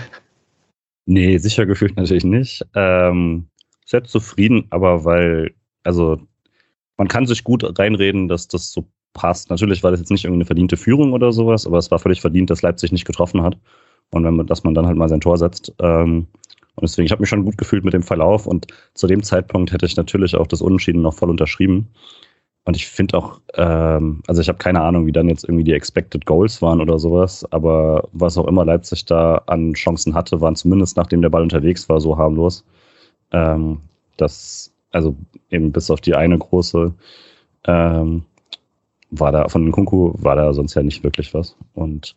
Nee, sicher gefühlt natürlich nicht. Ähm, sehr zufrieden, aber weil, also man kann sich gut reinreden, dass das so passt. Natürlich war das jetzt nicht irgendeine verdiente Führung oder sowas, aber es war völlig verdient, dass Leipzig nicht getroffen hat. Und wenn man, dass man dann halt mal sein Tor setzt. Ähm, und deswegen, ich habe mich schon gut gefühlt mit dem Verlauf und zu dem Zeitpunkt hätte ich natürlich auch das Unentschieden noch voll unterschrieben. Und ich finde auch, ähm, also ich habe keine Ahnung, wie dann jetzt irgendwie die Expected Goals waren oder sowas, aber was auch immer Leipzig da an Chancen hatte, waren zumindest nachdem der Ball unterwegs war, so harmlos. Ähm, dass, also eben bis auf die eine große, ähm, war da, von Kunku war da sonst ja nicht wirklich was. Und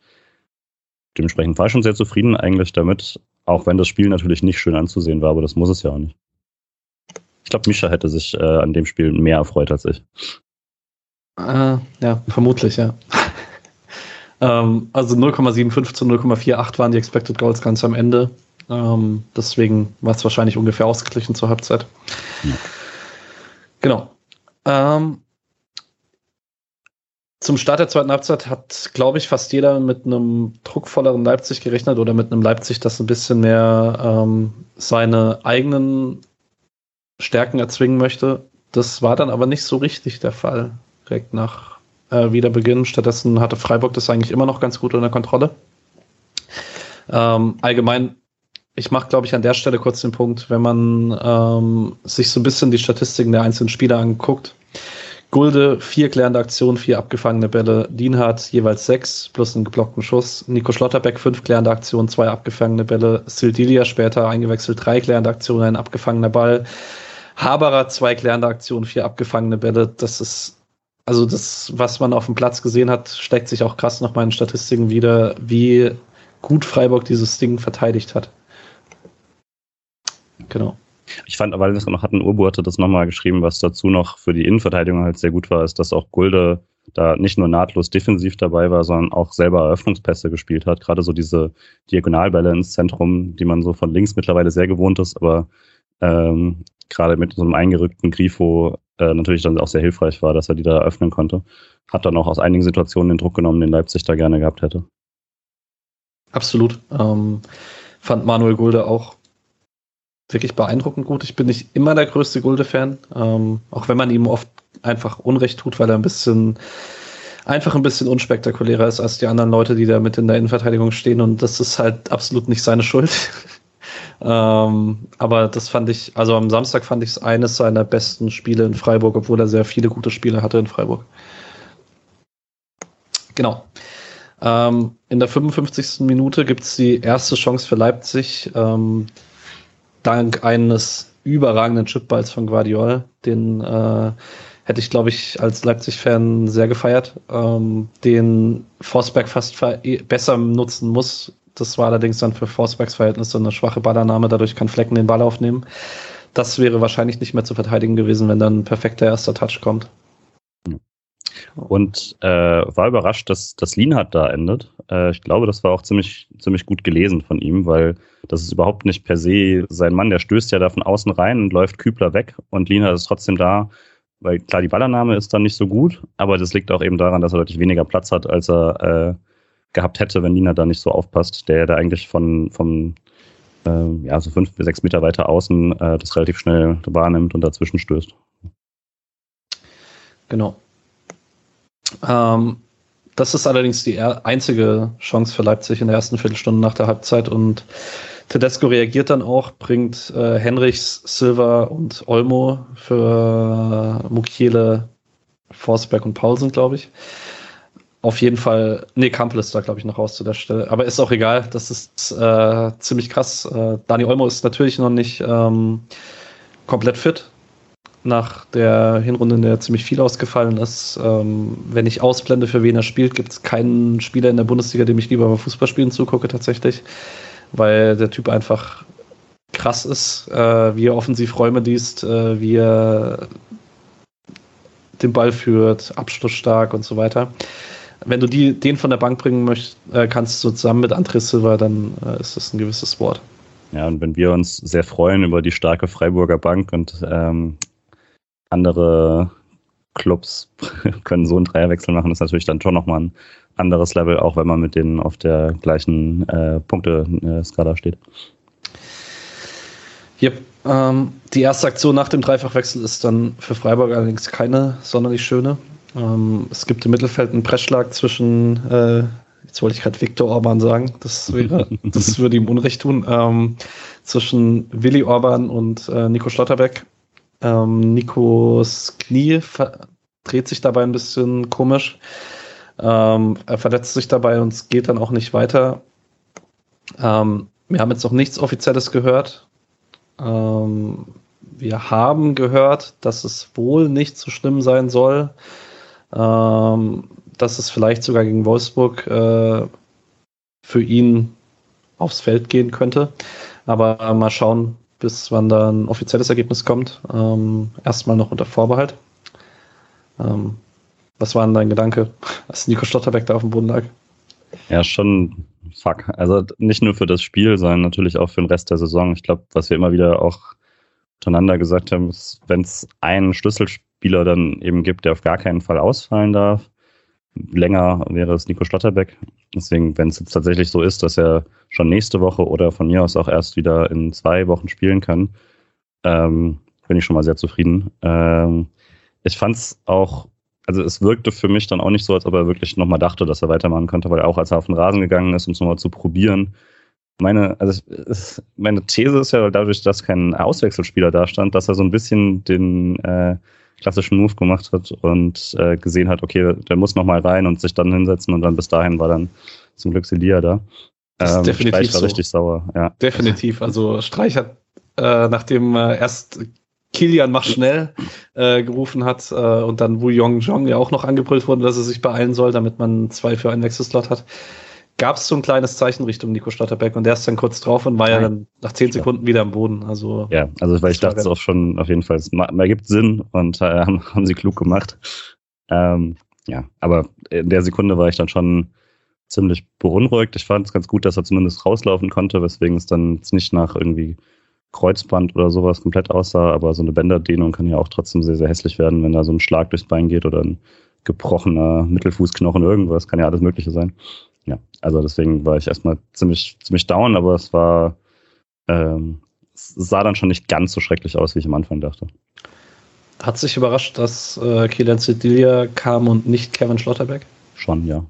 dementsprechend war ich schon sehr zufrieden eigentlich damit, auch wenn das Spiel natürlich nicht schön anzusehen war, aber das muss es ja auch nicht. Ich glaube, Mischa hätte sich äh, an dem Spiel mehr erfreut als ich. Äh, ja, vermutlich, ja. (laughs) ähm, also 0,75 zu 0,48 waren die Expected Goals ganz am Ende. Ähm, deswegen war es wahrscheinlich ungefähr ausgeglichen zur Halbzeit. Ja. Genau. Ähm, zum Start der zweiten Halbzeit hat, glaube ich, fast jeder mit einem druckvolleren Leipzig gerechnet oder mit einem Leipzig, das ein bisschen mehr ähm, seine eigenen Stärken erzwingen möchte. Das war dann aber nicht so richtig der Fall, direkt nach äh, Wiederbeginn. Stattdessen hatte Freiburg das eigentlich immer noch ganz gut unter Kontrolle. Ähm, allgemein, ich mache, glaube ich, an der Stelle kurz den Punkt, wenn man ähm, sich so ein bisschen die Statistiken der einzelnen Spieler anguckt Gulde, vier klärende Aktionen, vier abgefangene Bälle. Dienhardt jeweils sechs plus einen geblockten Schuss. Nico Schlotterbeck fünf klärende Aktionen, zwei abgefangene Bälle. Sildilia später eingewechselt, drei klärende Aktionen, ein abgefangener Ball. Haberer zwei klärende Aktionen, vier abgefangene Bälle. Das ist, also das, was man auf dem Platz gesehen hat, steckt sich auch krass noch mal in Statistiken wieder, wie gut Freiburg dieses Ding verteidigt hat. Genau. Ich fand, weil wir es noch hatten, Urbu hatte das nochmal geschrieben, was dazu noch für die Innenverteidigung halt sehr gut war, ist, dass auch Gulde da nicht nur nahtlos defensiv dabei war, sondern auch selber Eröffnungspässe gespielt hat. Gerade so diese Diagonalbälle ins Zentrum, die man so von links mittlerweile sehr gewohnt ist, aber ähm, gerade mit so einem eingerückten Grifo äh, natürlich dann auch sehr hilfreich war, dass er die da öffnen konnte. hat dann auch aus einigen Situationen den Druck genommen, den Leipzig da gerne gehabt hätte. Absolut. Ähm, fand Manuel Gulde auch wirklich beeindruckend gut. Ich bin nicht immer der größte Gulde-Fan, ähm, auch wenn man ihm oft einfach Unrecht tut, weil er ein bisschen einfach ein bisschen unspektakulärer ist als die anderen Leute, die da mit in der Innenverteidigung stehen und das ist halt absolut nicht seine Schuld. (laughs) ähm, aber das fand ich, also am Samstag fand ich es eines seiner besten Spiele in Freiburg, obwohl er sehr viele gute Spiele hatte in Freiburg. Genau. Ähm, in der 55. Minute gibt es die erste Chance für Leipzig, ähm, dank eines überragenden Chipballs von Guardiol. Den äh, hätte ich, glaube ich, als Leipzig-Fan sehr gefeiert, ähm, den Forsberg fast besser nutzen muss. Das war allerdings dann für Forsbergs Verhältnisse eine schwache Ballannahme, dadurch kann Flecken den Ball aufnehmen. Das wäre wahrscheinlich nicht mehr zu verteidigen gewesen, wenn dann ein perfekter erster Touch kommt. Und äh, war überrascht, dass das Lienhardt da endet. Äh, ich glaube, das war auch ziemlich, ziemlich gut gelesen von ihm, weil das ist überhaupt nicht per se sein Mann. Der stößt ja da von außen rein und läuft Kübler weg und Lienhardt ist trotzdem da, weil klar, die Ballannahme ist dann nicht so gut, aber das liegt auch eben daran, dass er deutlich weniger Platz hat, als er äh, gehabt hätte, wenn Lienhardt da nicht so aufpasst, der da eigentlich von, vom äh, ja, so fünf bis sechs Meter weiter außen äh, das relativ schnell wahrnimmt und dazwischen stößt. Genau. Ähm, das ist allerdings die einzige Chance für Leipzig in der ersten Viertelstunde nach der Halbzeit und Tedesco reagiert dann auch, bringt äh, Henrichs, Silva und Olmo für Mukiele, Forsberg und Paulsen, glaube ich. Auf jeden Fall, nee, Kampel ist da, glaube ich, noch raus zu der Stelle. Aber ist auch egal, das ist äh, ziemlich krass. Äh, Dani Olmo ist natürlich noch nicht ähm, komplett fit, nach der Hinrunde, in der ziemlich viel ausgefallen ist. Ähm, wenn ich ausblende, für wen er spielt, gibt es keinen Spieler in der Bundesliga, dem ich lieber beim Fußballspielen zugucke tatsächlich, weil der Typ einfach krass ist, äh, wie er offensiv Räume liest, äh, wie er den Ball führt, abschlussstark und so weiter. Wenn du die, den von der Bank bringen möchtest, äh, kannst, so zusammen mit André Silva, dann äh, ist das ein gewisses Wort. Ja, und wenn wir uns sehr freuen über die starke Freiburger Bank und ähm, andere Clubs (laughs) können so einen Dreierwechsel machen, ist natürlich dann schon nochmal ein anderes Level, auch wenn man mit denen auf der gleichen äh, Punkte-Skala steht. Yep. Ähm, die erste Aktion nach dem Dreifachwechsel ist dann für Freiburg allerdings keine sonderlich schöne. Ähm, es gibt im Mittelfeld einen Pressschlag zwischen, äh, jetzt wollte ich gerade Viktor Orban sagen, das wäre, (laughs) das würde ihm Unrecht tun, ähm, zwischen Willi Orban und äh, Nico Schlotterbeck. Ähm, Nikos Knie dreht sich dabei ein bisschen komisch. Ähm, er verletzt sich dabei und es geht dann auch nicht weiter. Ähm, wir haben jetzt noch nichts Offizielles gehört. Ähm, wir haben gehört, dass es wohl nicht so schlimm sein soll. Ähm, dass es vielleicht sogar gegen Wolfsburg äh, für ihn aufs Feld gehen könnte. Aber mal schauen, bis wann da ein offizielles Ergebnis kommt. Ähm, erstmal noch unter Vorbehalt. Ähm, was war denn dein Gedanke, (laughs) als Nico Stotterbeck da auf dem Boden lag? Ja, schon fuck. Also nicht nur für das Spiel, sondern natürlich auch für den Rest der Saison. Ich glaube, was wir immer wieder auch untereinander gesagt haben, ist, wenn es einen Schlüsselspieler dann eben gibt, der auf gar keinen Fall ausfallen darf, länger wäre es Nico Schlotterbeck. Deswegen, wenn es jetzt tatsächlich so ist, dass er schon nächste Woche oder von mir aus auch erst wieder in zwei Wochen spielen kann, ähm, bin ich schon mal sehr zufrieden. Ähm, ich fand es auch, also es wirkte für mich dann auch nicht so, als ob er wirklich nochmal dachte, dass er weitermachen könnte, weil er auch als er auf den Rasen gegangen ist, um es nochmal zu probieren. Meine, also meine These ist ja dadurch, dass kein Auswechselspieler da stand, dass er so ein bisschen den äh, klassischen Move gemacht hat und äh, gesehen hat, okay, der muss noch mal rein und sich dann hinsetzen und dann bis dahin war dann zum Glück Selia da. Ähm, definitiv Streich war so. richtig sauer, ja. Definitiv. Also Streich hat, äh, nachdem äh, erst Kilian mach schnell äh, gerufen hat äh, und dann Wu Yong Jong ja auch noch angebrüllt wurde, dass er sich beeilen soll, damit man zwei für einen Wechselslot hat, gab es so ein kleines Zeichen Richtung Nico Stotterbeck und der ist dann kurz drauf und war ja dann nach zehn Sekunden wieder am Boden. Also ja, also weil ich dachte es auch schon auf jeden Fall, es ergibt Sinn und äh, (laughs) haben, haben sie klug gemacht. Ähm, ja, aber in der Sekunde war ich dann schon ziemlich beunruhigt. Ich fand es ganz gut, dass er zumindest rauslaufen konnte, weswegen es dann nicht nach irgendwie Kreuzband oder sowas komplett aussah, aber so eine Bänderdehnung kann ja auch trotzdem sehr, sehr hässlich werden, wenn da so ein Schlag durchs Bein geht oder ein gebrochener Mittelfußknochen, irgendwas, kann ja alles Mögliche sein. Ja, also deswegen war ich erstmal ziemlich, ziemlich down, aber es war, ähm, es sah dann schon nicht ganz so schrecklich aus, wie ich am Anfang dachte. Hat sich überrascht, dass äh, Kielan Sedilia kam und nicht Kevin Schlotterbeck? Schon, ja.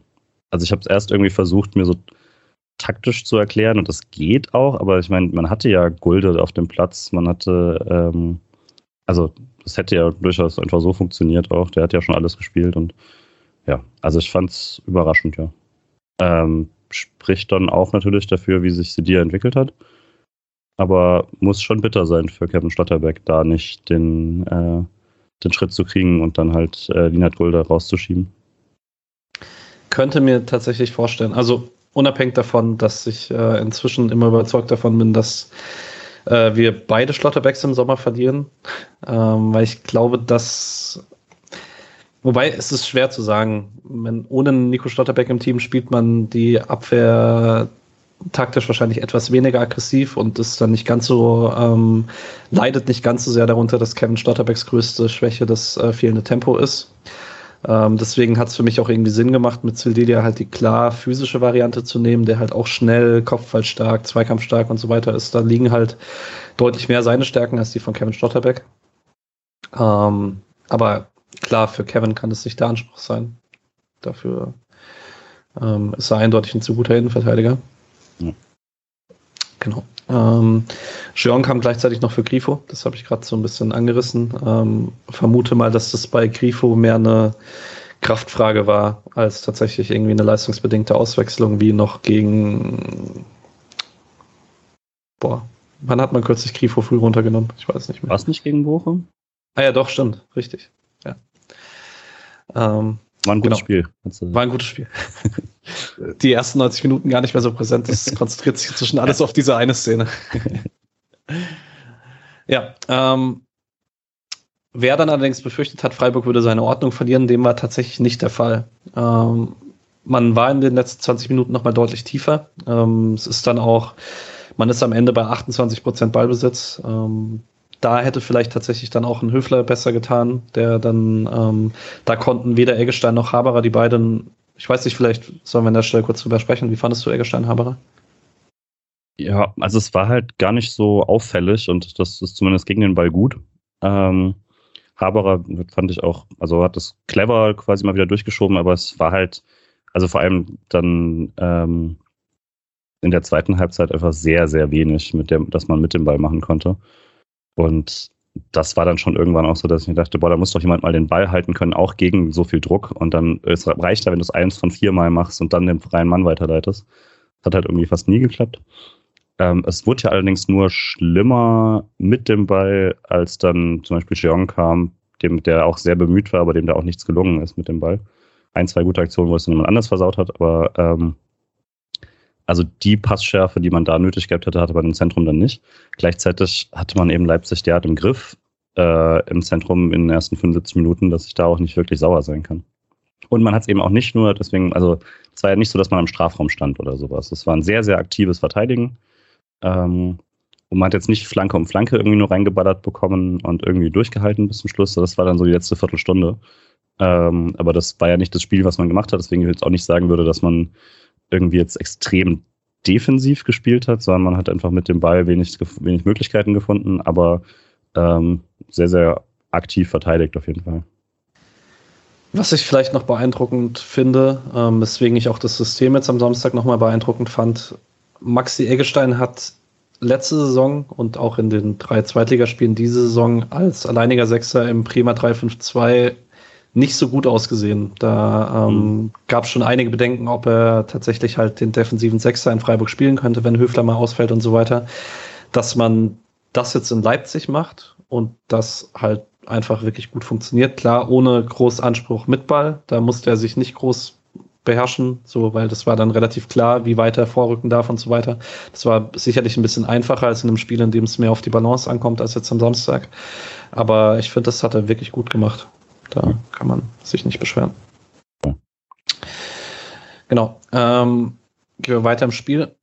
Also ich habe es erst irgendwie versucht, mir so taktisch zu erklären und das geht auch, aber ich meine, man hatte ja Gulde auf dem Platz, man hatte, ähm, also das hätte ja durchaus einfach so funktioniert auch, der hat ja schon alles gespielt und ja, also ich fand es überraschend, ja. Ähm, spricht dann auch natürlich dafür, wie sich Sedir entwickelt hat, aber muss schon bitter sein für Kevin Stotterbeck, da nicht den, äh, den Schritt zu kriegen und dann halt äh, Linhard Gulde rauszuschieben. Könnte mir tatsächlich vorstellen, also unabhängig davon, dass ich äh, inzwischen immer überzeugt davon bin, dass äh, wir beide Schlotterbacks im Sommer verlieren, ähm, weil ich glaube, dass Wobei es ist schwer zu sagen. Wenn, ohne Nico Schlotterbeck im Team spielt man die Abwehr taktisch wahrscheinlich etwas weniger aggressiv und ist dann nicht ganz so, ähm, leidet nicht ganz so sehr darunter, dass Kevin Schlotterbecks größte Schwäche das äh, fehlende Tempo ist. Ähm, deswegen hat es für mich auch irgendwie Sinn gemacht, mit Sildilia halt die klar physische Variante zu nehmen, der halt auch schnell, kopfballstark, zweikampfstark und so weiter ist. Da liegen halt deutlich mehr seine Stärken als die von Kevin Stotterbeck. Ähm, aber klar, für Kevin kann es nicht der Anspruch sein. Dafür ähm, ist er eindeutig ein zu guter Innenverteidiger. Ja. Genau. Ähm, Jean kam gleichzeitig noch für Grifo, das habe ich gerade so ein bisschen angerissen. Ähm, vermute mal, dass das bei Grifo mehr eine Kraftfrage war, als tatsächlich irgendwie eine leistungsbedingte Auswechslung, wie noch gegen. Boah, wann hat man kürzlich Grifo früh runtergenommen? Ich weiß nicht mehr. War es nicht gegen Bochum? Ah ja, doch, stimmt, richtig. Ähm, war ein gutes genau. Spiel. War ein gutes Spiel. Die ersten 90 Minuten gar nicht mehr so präsent. Es (laughs) konzentriert sich zwischen alles auf diese eine Szene. (laughs) ja, ähm, wer dann allerdings befürchtet hat, Freiburg würde seine Ordnung verlieren, dem war tatsächlich nicht der Fall. Ähm, man war in den letzten 20 Minuten nochmal deutlich tiefer. Ähm, es ist dann auch, man ist am Ende bei 28 Prozent Ballbesitz. Ähm, da hätte vielleicht tatsächlich dann auch ein Höfler besser getan, der dann, ähm, da konnten weder Eggestein noch Haberer, die beiden, ich weiß nicht, vielleicht sollen wir an der Stelle kurz drüber sprechen. Wie fandest du Eggestein, Haberer? Ja, also es war halt gar nicht so auffällig und das ist zumindest gegen den Ball gut. Ähm, Haberer fand ich auch, also hat das clever quasi mal wieder durchgeschoben, aber es war halt, also vor allem dann ähm, in der zweiten Halbzeit einfach sehr, sehr wenig, mit dem, dass man mit dem Ball machen konnte. Und das war dann schon irgendwann auch so, dass ich mir dachte, boah, da muss doch jemand mal den Ball halten können, auch gegen so viel Druck. Und dann es reicht ja, wenn du es eins von vier Mal machst und dann den freien Mann weiterleitest. Das hat halt irgendwie fast nie geklappt. Ähm, es wurde ja allerdings nur schlimmer mit dem Ball, als dann zum Beispiel Jeong kam, dem, der auch sehr bemüht war, aber dem da auch nichts gelungen ist mit dem Ball. Ein, zwei gute Aktionen, wo es dann jemand anders versaut hat, aber ähm, also die Passschärfe, die man da nötig gehabt hätte, hatte man im Zentrum dann nicht. Gleichzeitig hatte man eben Leipzig derart im Griff äh, im Zentrum in den ersten 75 Minuten, dass ich da auch nicht wirklich sauer sein kann. Und man hat es eben auch nicht nur, deswegen, also es war ja nicht so, dass man im Strafraum stand oder sowas. Es war ein sehr, sehr aktives Verteidigen. Ähm, und man hat jetzt nicht Flanke um Flanke irgendwie nur reingeballert bekommen und irgendwie durchgehalten bis zum Schluss. Das war dann so die letzte Viertelstunde. Ähm, aber das war ja nicht das Spiel, was man gemacht hat. Deswegen ich jetzt auch nicht sagen würde, dass man irgendwie jetzt extrem defensiv gespielt hat, sondern man hat einfach mit dem Ball wenig, wenig Möglichkeiten gefunden, aber ähm, sehr, sehr aktiv verteidigt auf jeden Fall. Was ich vielleicht noch beeindruckend finde, ähm, weswegen ich auch das System jetzt am Samstag nochmal beeindruckend fand, Maxi Eggestein hat letzte Saison und auch in den drei Zweitligaspielen diese Saison als alleiniger Sechser im Prima 352 nicht so gut ausgesehen. Da ähm, mhm. gab es schon einige Bedenken, ob er tatsächlich halt den defensiven Sechser in Freiburg spielen könnte, wenn Höfler mal ausfällt und so weiter. Dass man das jetzt in Leipzig macht und das halt einfach wirklich gut funktioniert. Klar, ohne groß Anspruch mit Ball. Da musste er sich nicht groß beherrschen, so, weil das war dann relativ klar, wie weit er vorrücken darf und so weiter. Das war sicherlich ein bisschen einfacher als in einem Spiel, in dem es mehr auf die Balance ankommt als jetzt am Samstag. Aber ich finde, das hat er wirklich gut gemacht. Da kann man sich nicht beschweren. Genau. Ähm, gehen wir weiter im Spiel.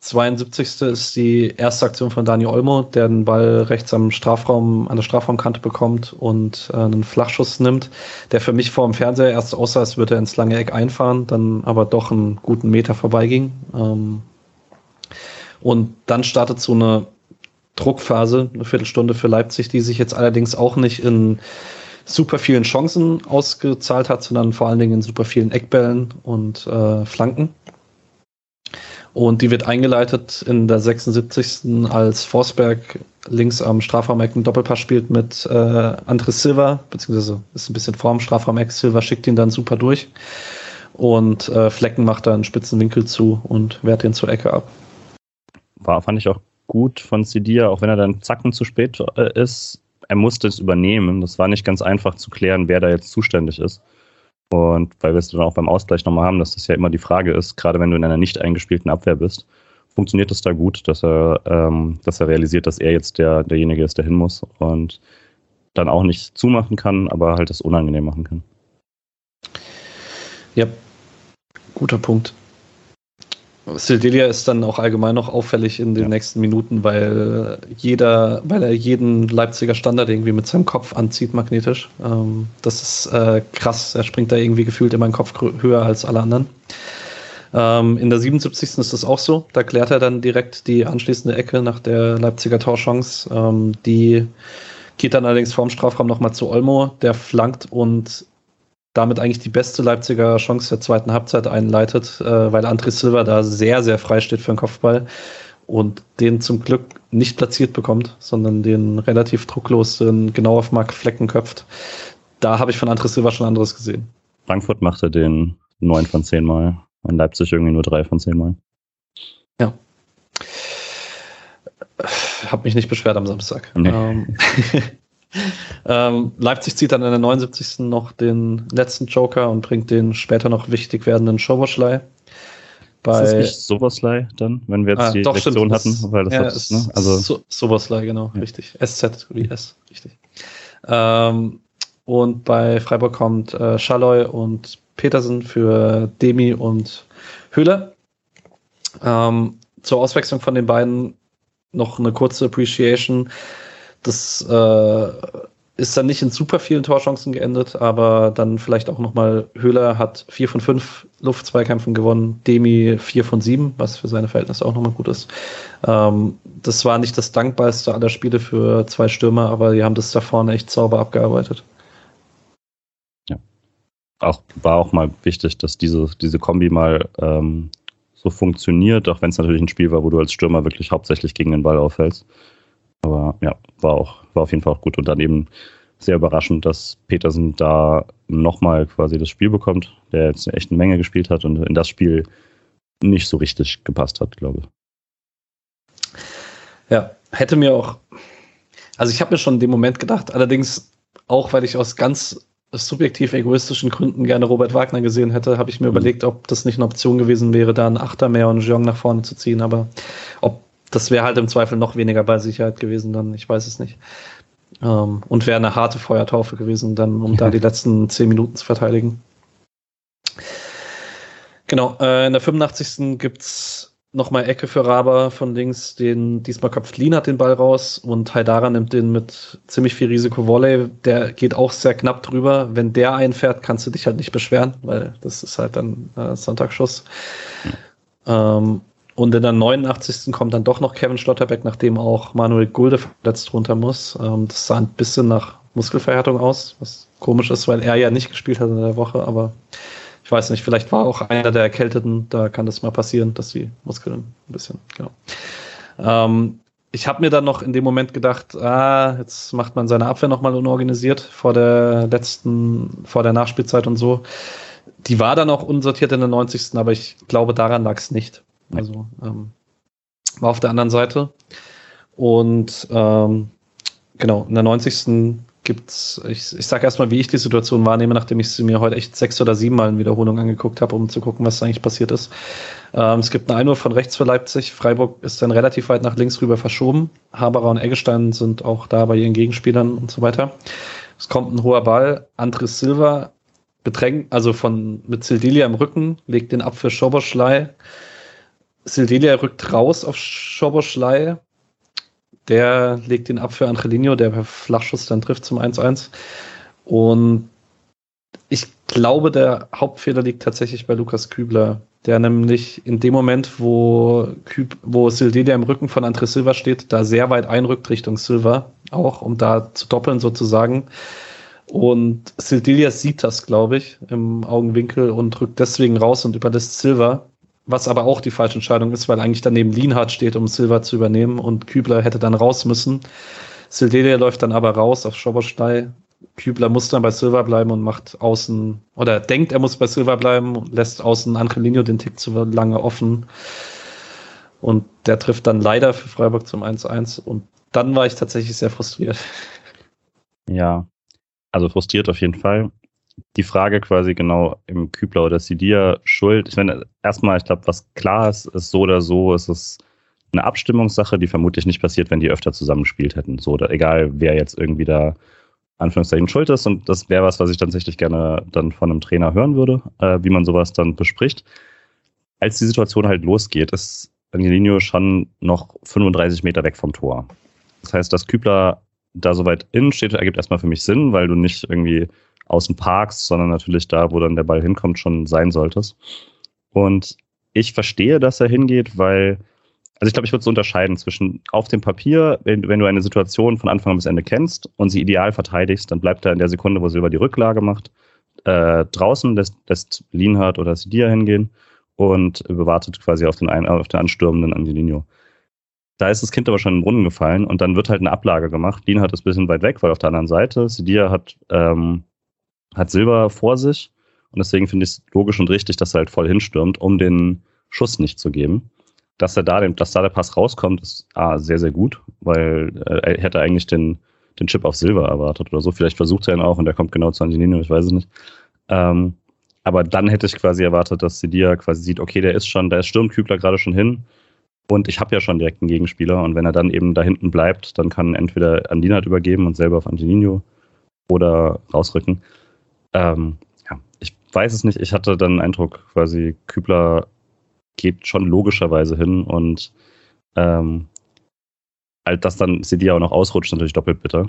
72. ist die erste Aktion von Dani Olmo, der den Ball rechts am Strafraum, an der Strafraumkante bekommt und äh, einen Flachschuss nimmt, der für mich vor dem Fernseher erst aussah, als würde er ins lange Eck einfahren, dann aber doch einen guten Meter vorbeiging. Ähm, und dann startet so eine Druckphase, eine Viertelstunde für Leipzig, die sich jetzt allerdings auch nicht in super vielen Chancen ausgezahlt hat, sondern vor allen Dingen in super vielen Eckbällen und äh, Flanken. Und die wird eingeleitet in der 76. als Forsberg links am Strafraumeck einen Doppelpass spielt mit äh, Andres Silva, beziehungsweise ist ein bisschen vorm Strafraumeck. Silva schickt ihn dann super durch. Und äh, Flecken macht da einen spitzen Winkel zu und wehrt den zur Ecke ab. War, fand ich auch gut von Sidia, auch wenn er dann zacken zu spät äh, ist. Er musste es übernehmen. Das war nicht ganz einfach zu klären, wer da jetzt zuständig ist. Und weil wir es dann auch beim Ausgleich nochmal haben, dass das ja immer die Frage ist, gerade wenn du in einer nicht eingespielten Abwehr bist, funktioniert es da gut, dass er, ähm, dass er realisiert, dass er jetzt der, derjenige ist, der hin muss und dann auch nicht zumachen kann, aber halt das unangenehm machen kann. Ja, guter Punkt. Sildelia ist dann auch allgemein noch auffällig in den ja. nächsten Minuten, weil jeder, weil er jeden Leipziger Standard irgendwie mit seinem Kopf anzieht, magnetisch. Ähm, das ist äh, krass. Er springt da irgendwie gefühlt immer einen Kopf höher als alle anderen. Ähm, in der 77. ist das auch so. Da klärt er dann direkt die anschließende Ecke nach der Leipziger Torchance. Ähm, die geht dann allerdings vorm Strafraum nochmal zu Olmo, der flankt und damit eigentlich die beste Leipziger Chance der zweiten Halbzeit einleitet, äh, weil André Silva da sehr, sehr frei steht für den Kopfball und den zum Glück nicht platziert bekommt, sondern den relativ drucklos genau auf Mark Flecken köpft. Da habe ich von André Silva schon anderes gesehen. Frankfurt machte den neun von zehn Mal, in Leipzig irgendwie nur drei von zehn Mal. Ja. Hab mich nicht beschwert am Samstag. Nee. Ähm, (laughs) ähm, Leipzig zieht dann in der 79. noch den letzten Joker und bringt den später noch wichtig werdenden Schoboschlei. Bei, ist das nicht Soboslei dann, wenn wir jetzt ah, die doch, Lektion stimmt, hatten? Weil das ja, ist, ne? also so, Soboslei, genau, ja. richtig. SZ wie S, richtig. Ähm, und bei Freiburg kommt äh, Schalloy und Petersen für Demi und Höhler. Ähm, zur Auswechslung von den beiden noch eine kurze Appreciation. Das äh, ist dann nicht in super vielen Torchancen geendet, aber dann vielleicht auch nochmal Höhler hat vier von fünf Luftzweikämpfen gewonnen, Demi vier von sieben, was für seine Verhältnisse auch nochmal gut ist. Ähm, das war nicht das dankbarste aller Spiele für zwei Stürmer, aber die haben das da vorne echt sauber abgearbeitet. Ja. Auch, war auch mal wichtig, dass diese, diese Kombi mal ähm, so funktioniert, auch wenn es natürlich ein Spiel war, wo du als Stürmer wirklich hauptsächlich gegen den Ball auffällst. Aber ja, war auch, war auf jeden Fall auch gut und dann eben sehr überraschend, dass Petersen da nochmal quasi das Spiel bekommt, der jetzt echt eine Menge gespielt hat und in das Spiel nicht so richtig gepasst hat, glaube ich. Ja, hätte mir auch, also ich habe mir schon in dem Moment gedacht, allerdings auch, weil ich aus ganz subjektiv egoistischen Gründen gerne Robert Wagner gesehen hätte, habe ich mir mhm. überlegt, ob das nicht eine Option gewesen wäre, da einen Achter mehr und Jean nach vorne zu ziehen, aber ob das wäre halt im Zweifel noch weniger bei Sicherheit gewesen, dann, ich weiß es nicht. Ähm, und wäre eine harte Feuertaufe gewesen, dann, um da (laughs) die letzten zehn Minuten zu verteidigen. Genau, äh, in der 85. gibt's nochmal Ecke für Raber von links, den diesmal köpft Lien hat den Ball raus und Haidara nimmt den mit ziemlich viel Risiko Volley. Der geht auch sehr knapp drüber. Wenn der einfährt, kannst du dich halt nicht beschweren, weil das ist halt dann äh, Sonntagsschuss. Mhm. Ähm, und in der 89. kommt dann doch noch Kevin Schlotterbeck, nachdem auch Manuel Gulde verletzt runter muss. Ähm, das sah ein bisschen nach Muskelverhärtung aus, was komisch ist, weil er ja nicht gespielt hat in der Woche, aber ich weiß nicht, vielleicht war auch einer der Erkälteten, da kann das mal passieren, dass die Muskeln ein bisschen, genau. Ähm, ich habe mir dann noch in dem Moment gedacht, ah, jetzt macht man seine Abwehr nochmal unorganisiert vor der letzten, vor der Nachspielzeit und so. Die war dann auch unsortiert in der 90. Aber ich glaube, daran lag es nicht. Also ähm, war auf der anderen Seite. Und ähm, genau, in der 90. gibt's, ich, ich sage erstmal, wie ich die Situation wahrnehme, nachdem ich sie mir heute echt sechs oder sieben Mal in Wiederholung angeguckt habe, um zu gucken, was eigentlich passiert ist. Ähm, es gibt eine Einwurf von rechts für Leipzig. Freiburg ist dann relativ weit nach links rüber verschoben. Haberer und Eggestein sind auch da bei ihren Gegenspielern und so weiter. Es kommt ein hoher Ball. Andres Silva bedrängt, also von mit Sildilia im Rücken, legt den ab für Schoboschlei Sildelia rückt raus auf Schoboschlei. Der legt ihn ab für Angelino, der per Flachschuss dann trifft zum 1-1. Und ich glaube, der Hauptfehler liegt tatsächlich bei Lukas Kübler, der nämlich in dem Moment, wo, Küb, wo Sildelia im Rücken von André Silva steht, da sehr weit einrückt Richtung Silva, auch um da zu doppeln sozusagen. Und Sildelia sieht das, glaube ich, im Augenwinkel und rückt deswegen raus und überlässt Silva, was aber auch die falsche Entscheidung ist, weil eigentlich daneben Lienhardt steht, um Silva zu übernehmen und Kübler hätte dann raus müssen. Sildelia läuft dann aber raus auf Schoberstein. Kübler muss dann bei Silva bleiben und macht außen, oder denkt, er muss bei Silva bleiben und lässt außen Angelino den Tick zu lange offen. Und der trifft dann leider für Freiburg zum 1-1. Und dann war ich tatsächlich sehr frustriert. Ja, also frustriert auf jeden Fall. Die Frage quasi genau im Kübler oder Sidia schuld. Ich meine, erstmal, ich glaube, was klar ist, ist so oder so, ist es eine Abstimmungssache, die vermutlich nicht passiert, wenn die öfter zusammengespielt hätten. So oder egal, wer jetzt irgendwie da Anführungszeichen schuld ist. Und das wäre was, was ich tatsächlich gerne dann von einem Trainer hören würde, äh, wie man sowas dann bespricht. Als die Situation halt losgeht, ist Angelino schon noch 35 Meter weg vom Tor. Das heißt, dass Kübler da so weit innen steht, ergibt erstmal für mich Sinn, weil du nicht irgendwie außen parkst, sondern natürlich da, wo dann der Ball hinkommt, schon sein solltest. Und ich verstehe, dass er hingeht, weil, also ich glaube, ich würde so unterscheiden zwischen auf dem Papier, wenn, wenn, du eine Situation von Anfang bis Ende kennst und sie ideal verteidigst, dann bleibt er in der Sekunde, wo Silber die Rücklage macht, äh, draußen, lässt, lässt Lienhardt oder Sidia hingehen und bewartet quasi auf den, ein, auf den anstürmenden Angelino. Da ist das Kind aber schon in den Brunnen gefallen und dann wird halt eine Ablage gemacht. Hat es ein bisschen weit weg, weil auf der anderen Seite. Sidia hat, ähm, hat Silber vor sich und deswegen finde ich es logisch und richtig, dass er halt voll hinstürmt, um den Schuss nicht zu geben. Dass er da, den, dass da der Pass rauskommt, ist ah, sehr, sehr gut, weil äh, er hätte eigentlich den, den Chip auf Silber erwartet oder so. Vielleicht versucht er ihn auch und der kommt genau zu Angelino, ich weiß es nicht. Ähm, aber dann hätte ich quasi erwartet, dass Sidia quasi sieht, okay, der ist schon, da ist Sturmkübler gerade schon hin und ich habe ja schon direkt einen Gegenspieler. Und wenn er dann eben da hinten bleibt, dann kann entweder an Dinat übergeben und selber auf Angelino oder rausrücken. Ähm, ja, ich weiß es nicht. Ich hatte dann den Eindruck, quasi Kübler geht schon logischerweise hin und ähm, halt, dass dann CD auch noch ausrutscht, natürlich doppelt bitter.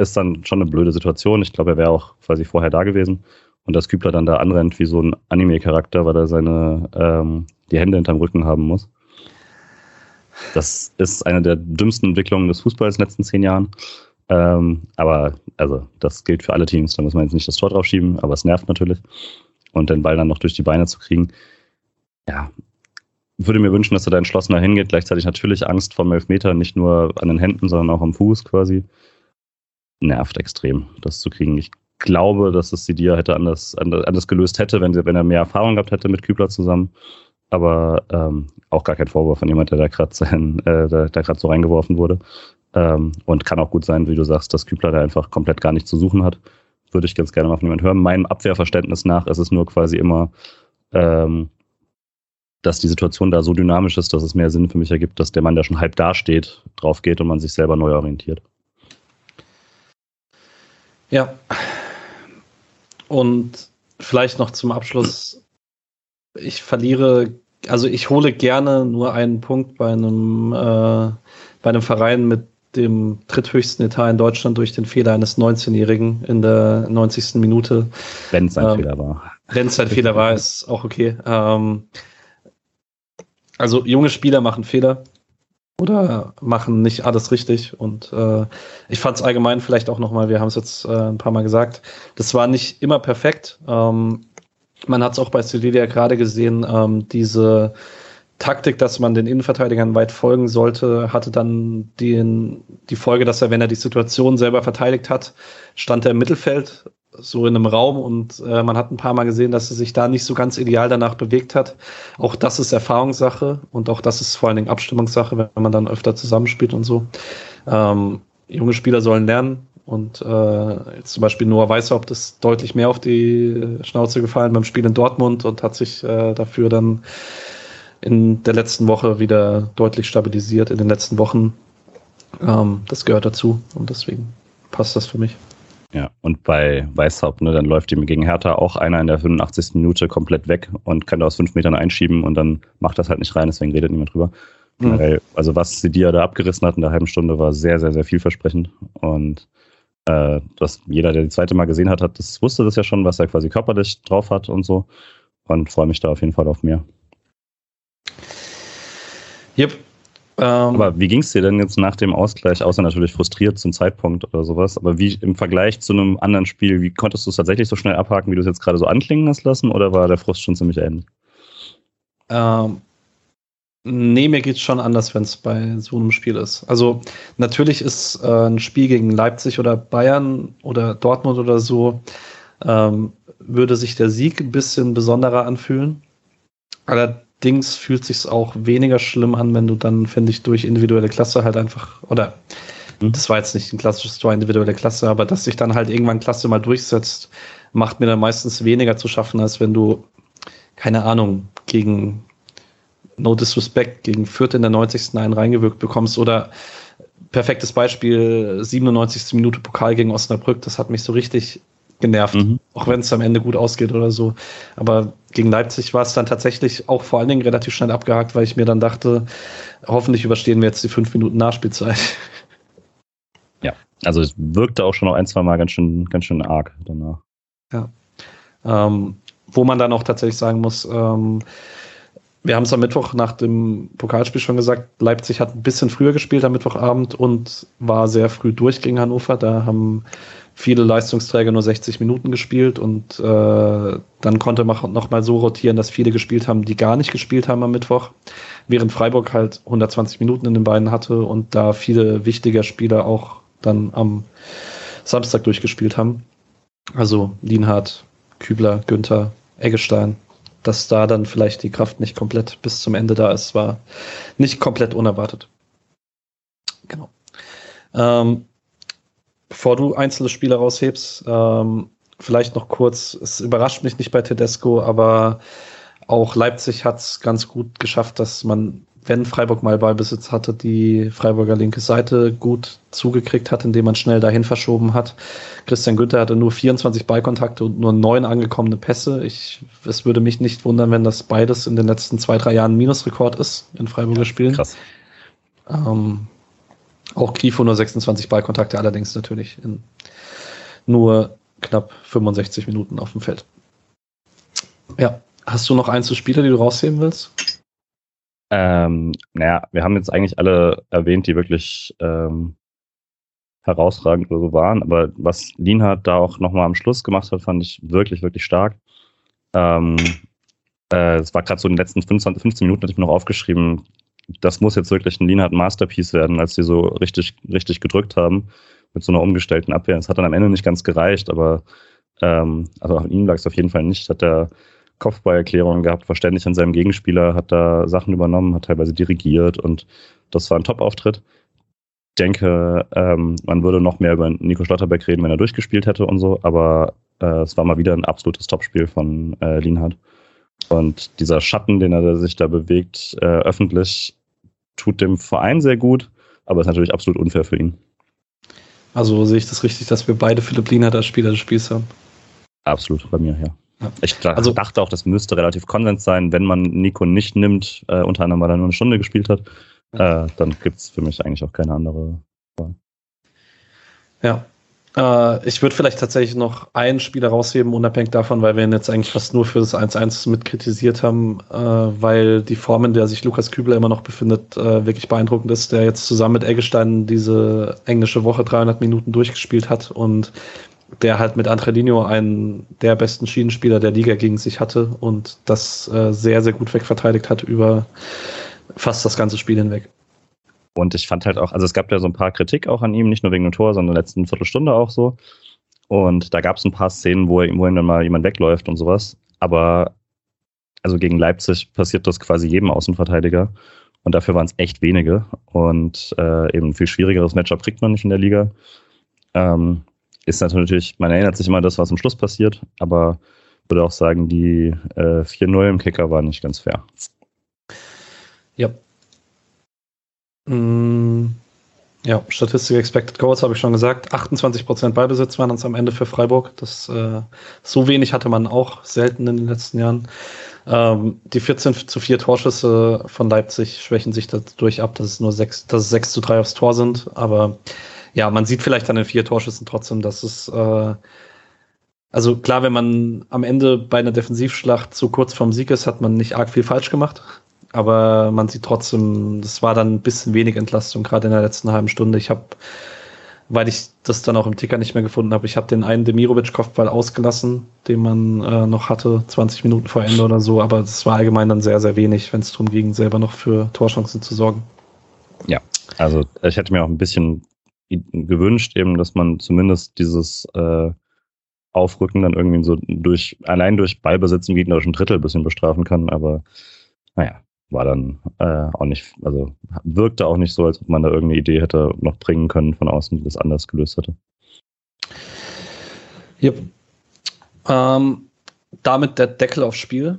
Ist dann schon eine blöde Situation. Ich glaube, er wäre auch quasi vorher da gewesen. Und dass Kübler dann da anrennt wie so ein Anime-Charakter, weil er seine ähm, die Hände hinterm Rücken haben muss. Das ist eine der dümmsten Entwicklungen des Fußballs in den letzten zehn Jahren. Ähm, aber also das gilt für alle Teams, da muss man jetzt nicht das Tor drauf schieben, aber es nervt natürlich. Und den Ball dann noch durch die Beine zu kriegen. Ja, würde mir wünschen, dass er da entschlossener hingeht. Gleichzeitig natürlich Angst vor dem Elfmeter, nicht nur an den Händen, sondern auch am Fuß quasi. Nervt extrem, das zu kriegen. Ich glaube, dass es Sidia hätte anders, anders gelöst hätte, wenn, sie, wenn er mehr Erfahrung gehabt hätte mit Kübler zusammen aber ähm, auch gar kein Vorwurf von jemand, der da gerade (laughs) äh, der gerade so reingeworfen wurde. Ähm, und kann auch gut sein, wie du sagst, dass Kübler da einfach komplett gar nichts zu suchen hat. Würde ich ganz gerne mal von jemandem hören. Meinem Abwehrverständnis nach ist es nur quasi immer, ähm, dass die Situation da so dynamisch ist, dass es mehr Sinn für mich ergibt, dass der Mann, der schon halb dasteht, drauf geht und man sich selber neu orientiert. Ja. Und vielleicht noch zum Abschluss. Ich verliere also ich hole gerne nur einen Punkt bei einem, äh, bei einem Verein mit dem dritthöchsten Etat in Deutschland durch den Fehler eines 19-Jährigen in der 90. Minute. Wenn es ein ähm, Fehler war. Wenn es ein Fehler war, ist auch okay. Ähm, also junge Spieler machen Fehler oder machen nicht alles richtig. Und äh, ich fand es allgemein vielleicht auch nochmal, wir haben es jetzt äh, ein paar Mal gesagt, das war nicht immer perfekt. Ähm, man hat es auch bei Sevilla gerade gesehen, ähm, diese Taktik, dass man den Innenverteidigern weit folgen sollte, hatte dann den, die Folge, dass er, wenn er die Situation selber verteidigt hat, stand er im Mittelfeld, so in einem Raum und äh, man hat ein paar Mal gesehen, dass er sich da nicht so ganz ideal danach bewegt hat. Auch das ist Erfahrungssache und auch das ist vor allen Dingen Abstimmungssache, wenn man dann öfter zusammenspielt und so. Ähm, junge Spieler sollen lernen, und äh, jetzt zum Beispiel Noah Weißhaupt ist deutlich mehr auf die Schnauze gefallen beim Spiel in Dortmund und hat sich äh, dafür dann in der letzten Woche wieder deutlich stabilisiert, in den letzten Wochen. Ähm, das gehört dazu und deswegen passt das für mich. Ja, und bei Weißhaupt, ne, dann läuft ihm gegen Hertha auch einer in der 85. Minute komplett weg und kann da aus fünf Metern einschieben und dann macht das halt nicht rein, deswegen redet niemand drüber. Mhm. Also was Sidia da abgerissen hat in der halben Stunde war sehr, sehr, sehr vielversprechend und äh, dass jeder, der die zweite Mal gesehen hat, hat das wusste das ja schon, was er quasi körperlich drauf hat und so und freue mich da auf jeden Fall auf mehr. Yep, ähm, aber wie ging es dir denn jetzt nach dem Ausgleich, außer natürlich frustriert zum Zeitpunkt oder sowas, aber wie im Vergleich zu einem anderen Spiel, wie konntest du es tatsächlich so schnell abhaken, wie du es jetzt gerade so anklingen hast lassen, oder war der Frust schon ziemlich ähnlich? Ähm, nee, mir geht es schon anders, wenn es bei so einem Spiel ist. Also natürlich ist äh, ein Spiel gegen Leipzig oder Bayern oder Dortmund oder so, ähm, würde sich der Sieg ein bisschen besonderer anfühlen. Allerdings Dings fühlt sich auch weniger schlimm an, wenn du dann, finde ich, durch individuelle Klasse halt einfach, oder mhm. das war jetzt nicht ein klassisches Tor individuelle Klasse, aber dass sich dann halt irgendwann Klasse mal durchsetzt, macht mir dann meistens weniger zu schaffen, als wenn du, keine Ahnung, gegen No Disrespect, gegen Fürth in der 90. einen reingewirkt bekommst oder perfektes Beispiel, 97. Minute Pokal gegen Osnabrück, das hat mich so richtig genervt, mhm. auch wenn es am Ende gut ausgeht oder so. Aber gegen Leipzig war es dann tatsächlich auch vor allen Dingen relativ schnell abgehakt, weil ich mir dann dachte, hoffentlich überstehen wir jetzt die fünf Minuten Nachspielzeit. Ja, also es wirkte auch schon noch ein, zwei Mal ganz schön, ganz schön arg danach. Ja. Ähm, wo man dann auch tatsächlich sagen muss, ähm, wir haben es am Mittwoch nach dem Pokalspiel schon gesagt, Leipzig hat ein bisschen früher gespielt am Mittwochabend und war sehr früh durch gegen Hannover. Da haben viele Leistungsträger nur 60 Minuten gespielt und äh, dann konnte man noch mal so rotieren, dass viele gespielt haben, die gar nicht gespielt haben am Mittwoch, während Freiburg halt 120 Minuten in den Beinen hatte und da viele wichtige Spieler auch dann am Samstag durchgespielt haben. Also Lienhardt, Kübler, Günther, Eggestein. Dass da dann vielleicht die Kraft nicht komplett bis zum Ende da ist, war nicht komplett unerwartet. Genau. Ähm, bevor du einzelne Spiele raushebst, ähm, vielleicht noch kurz, es überrascht mich nicht bei Tedesco, aber auch Leipzig hat es ganz gut geschafft, dass man, wenn Freiburg mal Ballbesitz hatte, die Freiburger linke Seite gut zugekriegt hat, indem man schnell dahin verschoben hat. Christian Günther hatte nur 24 Ballkontakte und nur neun angekommene Pässe. Ich, es würde mich nicht wundern, wenn das beides in den letzten zwei, drei Jahren Minusrekord ist in Freiburger ja, Spielen. Krass. Ähm, auch Grifo nur 26 Ballkontakte, allerdings natürlich in nur knapp 65 Minuten auf dem Feld. Ja, hast du noch Einzelspieler, die du rausheben willst? Ähm, naja, wir haben jetzt eigentlich alle erwähnt, die wirklich ähm, herausragend oder so waren, aber was Lienhardt da auch nochmal am Schluss gemacht hat, fand ich wirklich, wirklich stark. Ähm, äh, es war gerade so in den letzten 25, 15 Minuten, hatte ich mir noch aufgeschrieben, das muss jetzt wirklich ein Lienhardt Masterpiece werden, als sie so richtig, richtig gedrückt haben mit so einer umgestellten Abwehr. Es hat dann am Ende nicht ganz gereicht, aber ähm, also an ihm lag es auf jeden Fall nicht. Hat er Kopfballerklärungen gehabt, verständlich an seinem Gegenspieler, hat da Sachen übernommen, hat teilweise dirigiert und das war ein Top-Auftritt. Ich denke, ähm, man würde noch mehr über Nico Schlotterbeck reden, wenn er durchgespielt hätte und so, aber äh, es war mal wieder ein absolutes Topspiel von äh, Lienhardt. Und dieser Schatten, den er sich da bewegt, äh, öffentlich, tut dem Verein sehr gut, aber ist natürlich absolut unfair für ihn. Also sehe ich das richtig, dass wir beide Philipp Lienhardt als Spieler des Spiels haben? Absolut, bei mir, ja. ja. Ich also, dachte auch, das müsste relativ Konsens sein, wenn man Nico nicht nimmt, äh, unter anderem, weil er nur eine Stunde gespielt hat, äh, dann gibt es für mich eigentlich auch keine andere Wahl. Ja, äh, ich würde vielleicht tatsächlich noch einen Spieler rausheben, unabhängig davon, weil wir ihn jetzt eigentlich fast nur für das 1-1 mit kritisiert haben, äh, weil die Form, in der sich Lukas Kübler immer noch befindet, äh, wirklich beeindruckend ist, der jetzt zusammen mit Eggestein diese englische Woche 300 Minuten durchgespielt hat und der halt mit Angelino einen der besten Schienenspieler der Liga gegen sich hatte und das äh, sehr, sehr gut wegverteidigt hat über fast das ganze Spiel hinweg. Und ich fand halt auch, also es gab ja so ein paar Kritik auch an ihm, nicht nur wegen dem Tor, sondern in der letzten Viertelstunde auch so. Und da gab es ein paar Szenen, wo, ihm dann mal jemand wegläuft und sowas. Aber also gegen Leipzig passiert das quasi jedem Außenverteidiger. Und dafür waren es echt wenige. Und äh, eben ein viel schwierigeres Matchup kriegt man nicht in der Liga. Ähm, ist natürlich, man erinnert sich immer das, was am Schluss passiert, aber würde auch sagen, die äh, 4-0 im Kicker war nicht ganz fair. Ja, Mm, Ja, Statistik Expected Goals habe ich schon gesagt. 28% Ballbesitz waren uns am Ende für Freiburg. Das, äh, so wenig hatte man auch selten in den letzten Jahren. Ähm, die 14 zu 4 Torschüsse von Leipzig schwächen sich dadurch ab, dass es nur 6, dass es 6 zu 3 aufs Tor sind. Aber ja, man sieht vielleicht an den vier Torschüssen trotzdem, dass es äh, also klar, wenn man am Ende bei einer Defensivschlacht zu kurz vorm Sieg ist, hat man nicht arg viel falsch gemacht aber man sieht trotzdem, das war dann ein bisschen wenig Entlastung, gerade in der letzten halben Stunde. Ich habe, weil ich das dann auch im Ticker nicht mehr gefunden habe, ich habe den einen Demirovic-Kopfball ausgelassen, den man äh, noch hatte, 20 Minuten vor Ende oder so, aber es war allgemein dann sehr, sehr wenig, wenn es darum ging, selber noch für Torchancen zu sorgen. Ja, also ich hätte mir auch ein bisschen gewünscht, eben, dass man zumindest dieses äh, Aufrücken dann irgendwie so durch, allein durch Ballbesitz im gegnerischen Drittel ein bisschen bestrafen kann, aber naja, war dann äh, auch nicht, also wirkte auch nicht so, als ob man da irgendeine Idee hätte noch bringen können von außen, die das anders gelöst hätte. Yep. Ähm, damit der Deckel aufs Spiel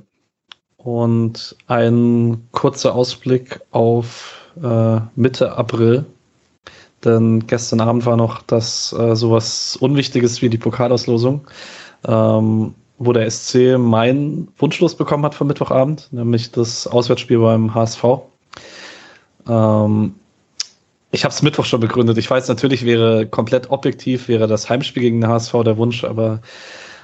und ein kurzer Ausblick auf äh, Mitte April. Denn gestern Abend war noch das äh, sowas Unwichtiges wie die Pokalauslosung. Ähm, wo der SC meinen Wunschlos bekommen hat vom Mittwochabend, nämlich das Auswärtsspiel beim HSV. Ähm, ich habe es Mittwoch schon begründet. Ich weiß natürlich, wäre komplett objektiv, wäre das Heimspiel gegen den HSV der Wunsch, aber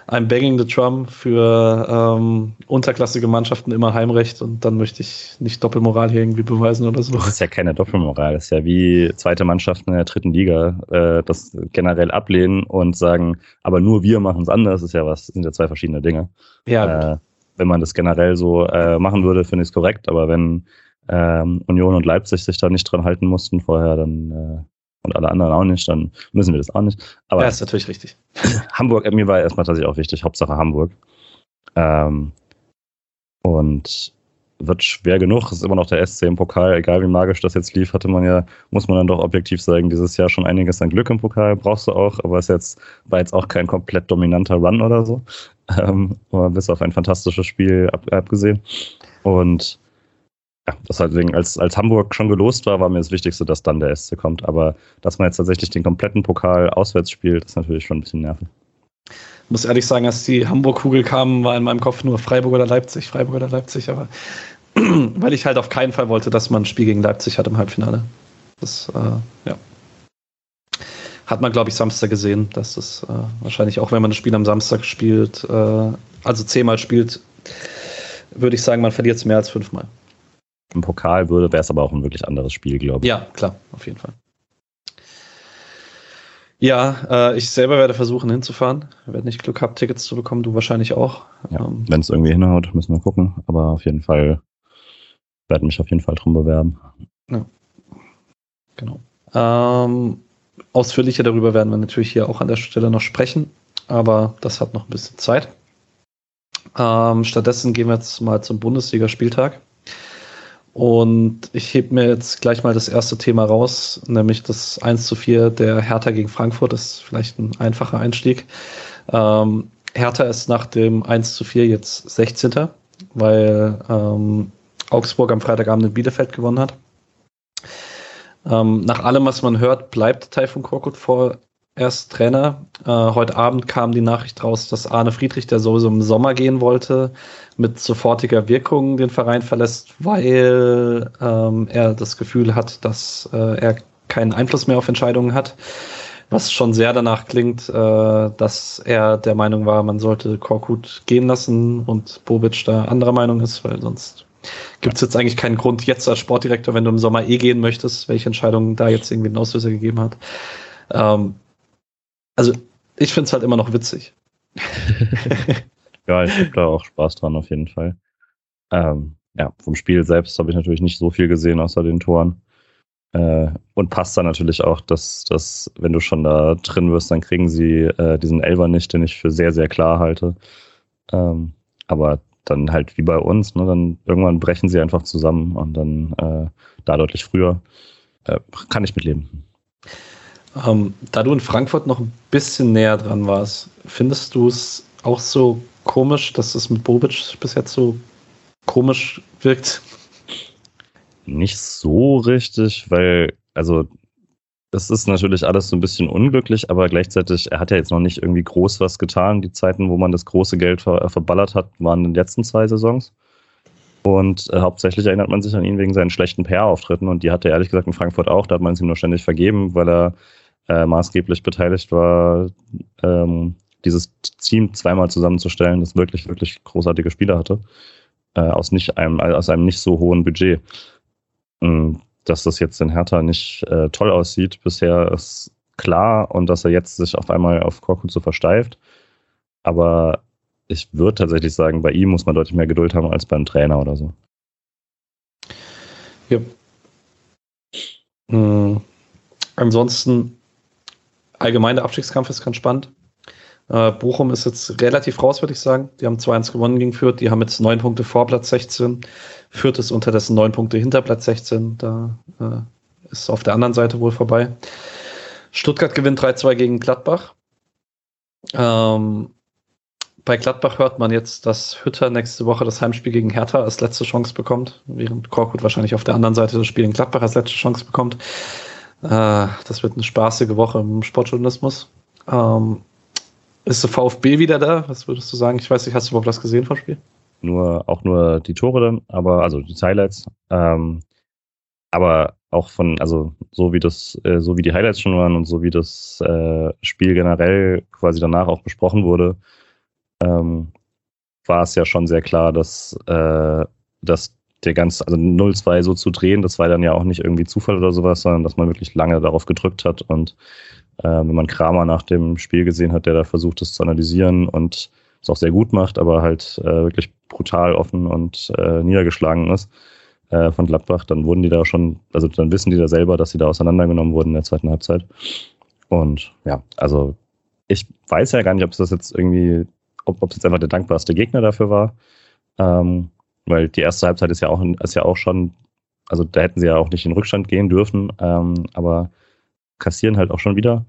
I'm banging the drum für ähm, unterklassige Mannschaften immer Heimrecht und dann möchte ich nicht Doppelmoral hier irgendwie beweisen oder so. Das ist ja keine Doppelmoral, das ist ja wie zweite Mannschaften in der dritten Liga äh, das generell ablehnen und sagen, aber nur wir machen es anders, ist ja was, sind ja zwei verschiedene Dinge. Ja. Äh, wenn man das generell so äh, machen würde, finde ich es korrekt, aber wenn ähm, Union und Leipzig sich da nicht dran halten mussten vorher, dann äh, und alle anderen auch nicht, dann müssen wir das auch nicht. Aber ja, ist natürlich richtig. (laughs) Hamburg, mir war erstmal tatsächlich auch wichtig, Hauptsache Hamburg. Ähm, und wird schwer genug, ist immer noch der SC im Pokal, egal wie magisch das jetzt lief, hatte man ja, muss man dann doch objektiv sagen, dieses Jahr schon einiges an Glück im Pokal, brauchst du auch, aber es jetzt, war jetzt auch kein komplett dominanter Run oder so. (laughs) Ähm, bis auf ein fantastisches Spiel ab, abgesehen. Und ja, das deswegen, als, als Hamburg schon gelost war, war mir das Wichtigste, dass dann der SC kommt. Aber dass man jetzt tatsächlich den kompletten Pokal auswärts spielt, ist natürlich schon ein bisschen nervig. Ich muss ehrlich sagen, als die Hamburg-Kugel kam, war in meinem Kopf nur Freiburg oder Leipzig, Freiburg oder Leipzig, aber (clears throat) weil ich halt auf keinen Fall wollte, dass man ein Spiel gegen Leipzig hat im Halbfinale. Das, äh, ja. Hat man, glaube ich, Samstag gesehen, dass das äh, wahrscheinlich auch, wenn man das Spiel am Samstag spielt, äh, also zehnmal spielt, würde ich sagen, man verliert es mehr als fünfmal im Pokal würde, wäre es aber auch ein wirklich anderes Spiel, glaube ich. Ja, klar, auf jeden Fall. Ja, äh, ich selber werde versuchen hinzufahren. Wenn ich Glück habe, Tickets zu bekommen, du wahrscheinlich auch. Ja, ähm, Wenn es irgendwie hinhaut, müssen wir gucken. Aber auf jeden Fall werde mich auf jeden Fall drum bewerben. Ja. Genau. Ähm, ausführlicher darüber werden wir natürlich hier auch an der Stelle noch sprechen, aber das hat noch ein bisschen Zeit. Ähm, stattdessen gehen wir jetzt mal zum Bundesligaspieltag. Und ich hebe mir jetzt gleich mal das erste Thema raus, nämlich das 1 zu 4 der Hertha gegen Frankfurt. Das ist vielleicht ein einfacher Einstieg. Ähm, Hertha ist nach dem 1 zu 4 jetzt 16. weil ähm, Augsburg am Freitagabend in Bielefeld gewonnen hat. Ähm, nach allem, was man hört, bleibt Taifun Korkut vor erst Trainer. Äh, heute Abend kam die Nachricht raus, dass Arne Friedrich, der sowieso im Sommer gehen wollte, mit sofortiger Wirkung den Verein verlässt, weil ähm, er das Gefühl hat, dass äh, er keinen Einfluss mehr auf Entscheidungen hat. Was schon sehr danach klingt, äh, dass er der Meinung war, man sollte Korkut gehen lassen und Bobic da anderer Meinung ist, weil sonst gibt es jetzt eigentlich keinen Grund, jetzt als Sportdirektor, wenn du im Sommer eh gehen möchtest, welche Entscheidung da jetzt irgendwie einen Auslöser gegeben hat. Ähm, also ich finde es halt immer noch witzig. (laughs) ja, ich habe da auch Spaß dran auf jeden Fall. Ähm, ja, vom Spiel selbst habe ich natürlich nicht so viel gesehen außer den Toren. Äh, und passt da natürlich auch, dass, dass, wenn du schon da drin wirst, dann kriegen sie äh, diesen Elber nicht, den ich für sehr, sehr klar halte. Ähm, aber dann halt wie bei uns, ne, dann irgendwann brechen sie einfach zusammen und dann äh, da deutlich früher. Äh, kann ich mitleben. Ähm, da du in Frankfurt noch ein bisschen näher dran warst, findest du es auch so komisch, dass es mit Bobic bis jetzt so komisch wirkt? Nicht so richtig, weil, also es ist natürlich alles so ein bisschen unglücklich, aber gleichzeitig, er hat ja jetzt noch nicht irgendwie groß was getan. Die Zeiten, wo man das große Geld ver, verballert hat, waren in den letzten zwei Saisons. Und äh, hauptsächlich erinnert man sich an ihn wegen seinen schlechten PR-Auftritten und die hat er ehrlich gesagt in Frankfurt auch. Da hat man es ihm nur ständig vergeben, weil er äh, maßgeblich beteiligt war, ähm, dieses Team zweimal zusammenzustellen, das wirklich, wirklich großartige Spieler hatte, äh, aus, nicht einem, aus einem nicht so hohen Budget. Und dass das jetzt in Hertha nicht äh, toll aussieht, bisher ist klar und dass er jetzt sich auf einmal auf Korkut so versteift. Aber ich würde tatsächlich sagen, bei ihm muss man deutlich mehr Geduld haben als beim Trainer oder so. Ja. Mhm. Ansonsten, allgemein der Abstiegskampf ist ganz spannend. Äh, Bochum ist jetzt relativ raus, würde ich sagen. Die haben 2-1 gewonnen gegen Fürth. Die haben jetzt neun Punkte vor Platz 16. Fürth ist unterdessen neun Punkte hinter Platz 16. Da äh, ist auf der anderen Seite wohl vorbei. Stuttgart gewinnt 3-2 gegen Gladbach. Ähm, bei Gladbach hört man jetzt, dass Hütter nächste Woche das Heimspiel gegen Hertha als letzte Chance bekommt, während Korkut wahrscheinlich auf der anderen Seite das Spiel in Gladbach als letzte Chance bekommt. Äh, das wird eine spaßige Woche im Sportjournalismus. Ähm, ist der VfB wieder da? Was würdest du sagen? Ich weiß nicht, hast du überhaupt was gesehen vom Spiel? Nur, auch nur die Tore dann, aber, also die Highlights. Ähm, aber auch von, also so wie das, äh, so wie die Highlights schon waren und so wie das äh, Spiel generell quasi danach auch besprochen wurde, ähm, war es ja schon sehr klar, dass, äh, dass der ganze, also 0-2 so zu drehen, das war dann ja auch nicht irgendwie Zufall oder sowas, sondern dass man wirklich lange darauf gedrückt hat und äh, wenn man Kramer nach dem Spiel gesehen hat, der da versucht, das zu analysieren und es auch sehr gut macht, aber halt äh, wirklich brutal offen und äh, niedergeschlagen ist äh, von Gladbach, dann wurden die da schon, also dann wissen die da selber, dass sie da auseinandergenommen wurden in der zweiten Halbzeit. Und ja, also ich weiß ja gar nicht, ob es das jetzt irgendwie, ob es jetzt einfach der dankbarste Gegner dafür war. Ähm, weil die erste Halbzeit ist ja auch, ist ja auch schon, also da hätten sie ja auch nicht in Rückstand gehen dürfen, ähm, aber kassieren halt auch schon wieder.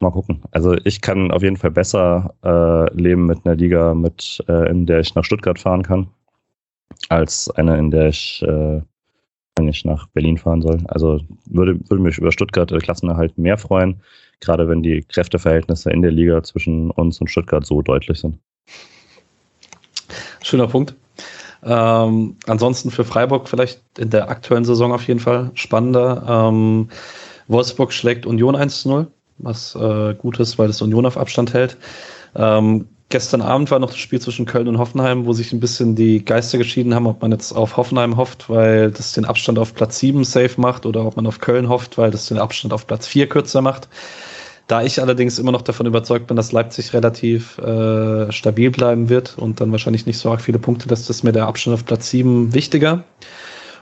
Mal gucken. Also ich kann auf jeden Fall besser äh, leben mit einer Liga, mit, äh, in der ich nach Stuttgart fahren kann, als eine, in der ich, äh, wenn ich nach Berlin fahren soll. Also würde, würde mich über Stuttgart der Klassenerhalt mehr freuen, gerade wenn die Kräfteverhältnisse in der Liga zwischen uns und Stuttgart so deutlich sind. Schöner Punkt. Ähm, ansonsten für Freiburg vielleicht in der aktuellen Saison auf jeden Fall spannender. Ähm, Wolfsburg schlägt Union 1 zu 0, was äh, gut ist, weil es Union auf Abstand hält. Ähm, gestern Abend war noch das Spiel zwischen Köln und Hoffenheim, wo sich ein bisschen die Geister geschieden haben, ob man jetzt auf Hoffenheim hofft, weil das den Abstand auf Platz 7 safe macht oder ob man auf Köln hofft, weil das den Abstand auf Platz 4 kürzer macht. Da ich allerdings immer noch davon überzeugt bin, dass Leipzig relativ äh, stabil bleiben wird und dann wahrscheinlich nicht so arg viele Punkte, dass das mir der Abstand auf Platz 7 wichtiger.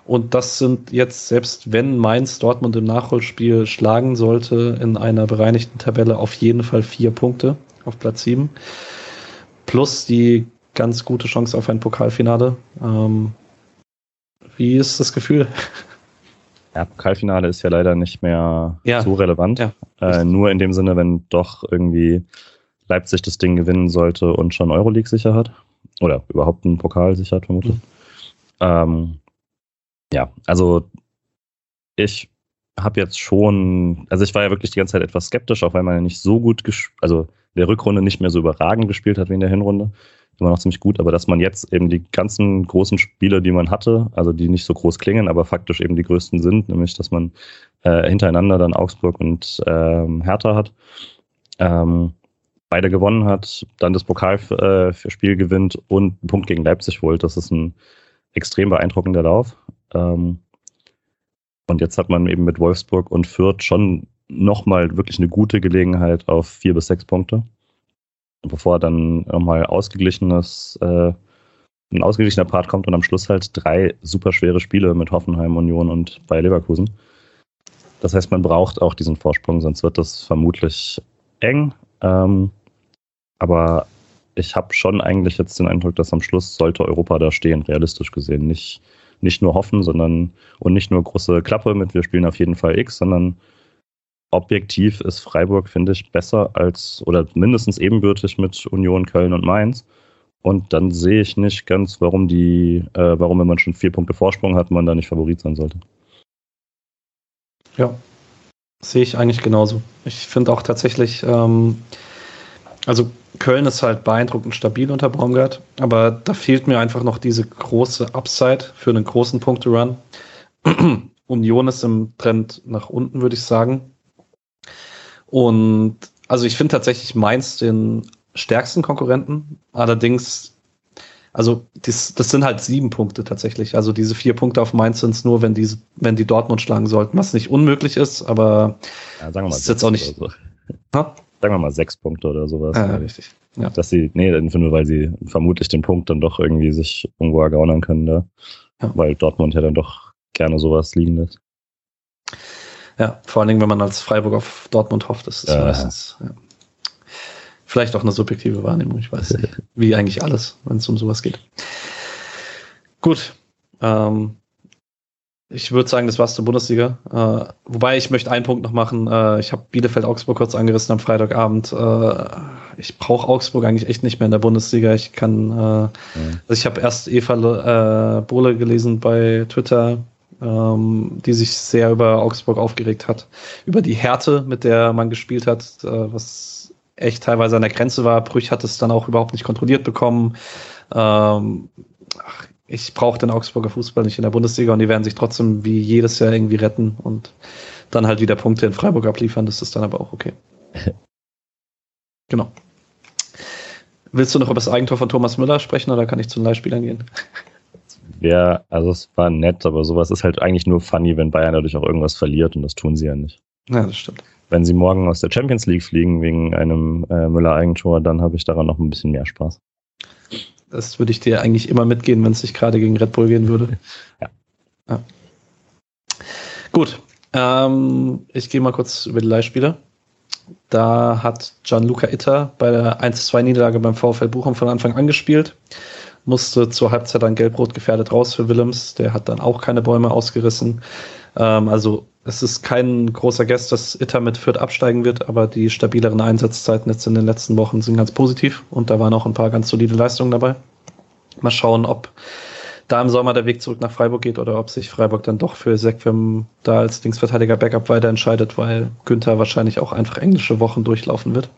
Und das sind jetzt, selbst wenn Mainz Dortmund im Nachholspiel schlagen sollte, in einer bereinigten Tabelle auf jeden Fall vier Punkte auf Platz sieben. Plus die ganz gute Chance auf ein Pokalfinale. Ähm, wie ist das Gefühl? (laughs) Ja, Pokalfinale ist ja leider nicht mehr ja. so relevant. Ja, äh, nur in dem Sinne, wenn doch irgendwie Leipzig das Ding gewinnen sollte und schon Euroleague sicher hat. Oder überhaupt einen Pokal sicher hat, vermutlich. Mhm. Ähm, ja, also ich habe jetzt schon, also ich war ja wirklich die ganze Zeit etwas skeptisch, auch weil man ja nicht so gut, also der Rückrunde nicht mehr so überragend gespielt hat wie in der Hinrunde. Immer noch ziemlich gut, aber dass man jetzt eben die ganzen großen Spiele, die man hatte, also die nicht so groß klingen, aber faktisch eben die größten sind, nämlich dass man äh, hintereinander dann Augsburg und ähm, Hertha hat, ähm, beide gewonnen hat, dann das Pokalspiel äh, gewinnt und einen Punkt gegen Leipzig holt. Das ist ein extrem beeindruckender Lauf. Ähm, und jetzt hat man eben mit Wolfsburg und Fürth schon nochmal wirklich eine gute Gelegenheit auf vier bis sechs Punkte. Bevor dann nochmal ausgeglichenes, äh, ein ausgeglichener Part kommt und am Schluss halt drei super schwere Spiele mit Hoffenheim, Union und bei Leverkusen. Das heißt, man braucht auch diesen Vorsprung, sonst wird das vermutlich eng. Ähm, aber ich habe schon eigentlich jetzt den Eindruck, dass am Schluss sollte Europa da stehen, realistisch gesehen. Nicht, nicht nur hoffen, sondern und nicht nur große Klappe mit wir spielen auf jeden Fall X, sondern objektiv ist Freiburg, finde ich, besser als oder mindestens ebenbürtig mit Union, Köln und Mainz. Und dann sehe ich nicht ganz, warum die, äh, warum, wenn man schon vier Punkte Vorsprung hat, man da nicht Favorit sein sollte. Ja. sehe ich eigentlich genauso. Ich finde auch tatsächlich, ähm, also Köln ist halt beeindruckend stabil unter Baumgart, aber da fehlt mir einfach noch diese große Upside für einen großen Punkte-Run. (clears throat) Union ist im Trend nach unten, würde ich sagen. Und also ich finde tatsächlich Mainz den stärksten Konkurrenten. Allerdings, also das, das sind halt sieben Punkte tatsächlich. Also diese vier Punkte auf Mainz sind es nur, wenn die, wenn die Dortmund schlagen sollten, was nicht unmöglich ist, aber Ja, sagen wir mal ist jetzt auch nicht. so. Sagen wir mal sechs Punkte oder sowas. Ja, richtig. Ja. Dass sie, nee, einfach nur, weil sie vermutlich den Punkt dann doch irgendwie sich irgendwo ergaunern können da. Ja. Weil Dortmund ja dann doch gerne sowas liegen lässt. Ja, vor allen Dingen, wenn man als Freiburg auf Dortmund hofft, ist es Ja. meistens. Ja. Vielleicht auch eine subjektive Wahrnehmung, ich weiß nicht. (laughs) Wie eigentlich alles, wenn es um sowas geht. Gut. Ähm, ich würde sagen, das war's zur Bundesliga. Äh, wobei ich möchte einen Punkt noch machen. Äh, ich habe Bielefeld-Augsburg kurz angerissen am Freitagabend. Äh, ich brauche Augsburg eigentlich echt nicht mehr in der Bundesliga. Ich kann, äh, also ich habe erst Eva äh, Bohle gelesen bei Twitter, ähm, die sich sehr über Augsburg aufgeregt hat. Über die Härte, mit der man gespielt hat, äh, was echt teilweise an der Grenze war. Brüch hat es dann auch überhaupt nicht kontrolliert bekommen. Ähm, ach, ich brauche den Augsburger Fußball nicht in der Bundesliga und die werden sich trotzdem wie jedes Jahr irgendwie retten und dann halt wieder Punkte in Freiburg abliefern. Das ist dann aber auch okay. (laughs) genau. Willst du noch über das Eigentor von Thomas Müller sprechen oder kann ich zu den Leihspielern gehen? Ja, also es war nett, aber sowas ist halt eigentlich nur funny, wenn Bayern dadurch auch irgendwas verliert und das tun sie ja nicht. Ja, das stimmt. Wenn sie morgen aus der Champions League fliegen wegen einem äh, Müller-Eigentor, dann habe ich daran noch ein bisschen mehr Spaß. Das würde ich dir eigentlich immer mitgehen, wenn es nicht gerade gegen Red Bull gehen würde. (laughs) Ja. ja. Gut. Ähm, ich gehe mal kurz über die Leihspiele. Da hat Gianluca Itter bei der 1-2-Niederlage beim VfL Bochum von Anfang an gespielt. Musste zur Halbzeit dann gelb-rot gefährdet raus für Willems. Der hat dann auch keine Bäume ausgerissen. Ähm, also es ist kein großer Guest, dass Itter mit Fürth absteigen wird, aber die stabileren Einsatzzeiten jetzt in den letzten Wochen sind ganz positiv und da waren auch ein paar ganz solide Leistungen dabei. Mal schauen, ob da im Sommer der Weg zurück nach Freiburg geht oder ob sich Freiburg dann doch für Sekwim da als Linksverteidiger Backup weiter entscheidet, weil Günther wahrscheinlich auch einfach englische Wochen durchlaufen wird.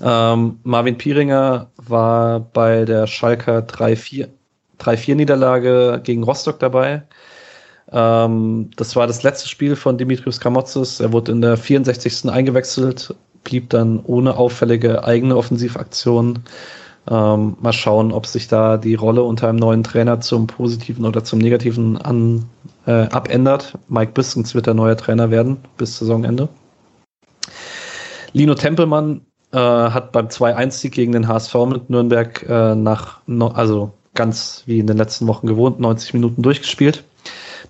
Ähm, Marvin Pieringer war bei der Schalker 3-4-Niederlage gegen Rostock dabei. Ähm, das war das letzte Spiel von Dimitrios Kramotzes. Er wurde in der 64. eingewechselt, blieb dann ohne auffällige eigene Offensivaktion. Ähm, mal schauen, ob sich da die Rolle unter einem neuen Trainer zum Positiven oder zum Negativen an, äh, abändert. Mike Biskens wird der neue Trainer werden bis Saisonende. Lino Tempelmann äh, hat beim 2-1-Sieg gegen den HSV mit Nürnberg äh, nach, no, also ganz wie in den letzten Wochen gewohnt, 90 Minuten durchgespielt.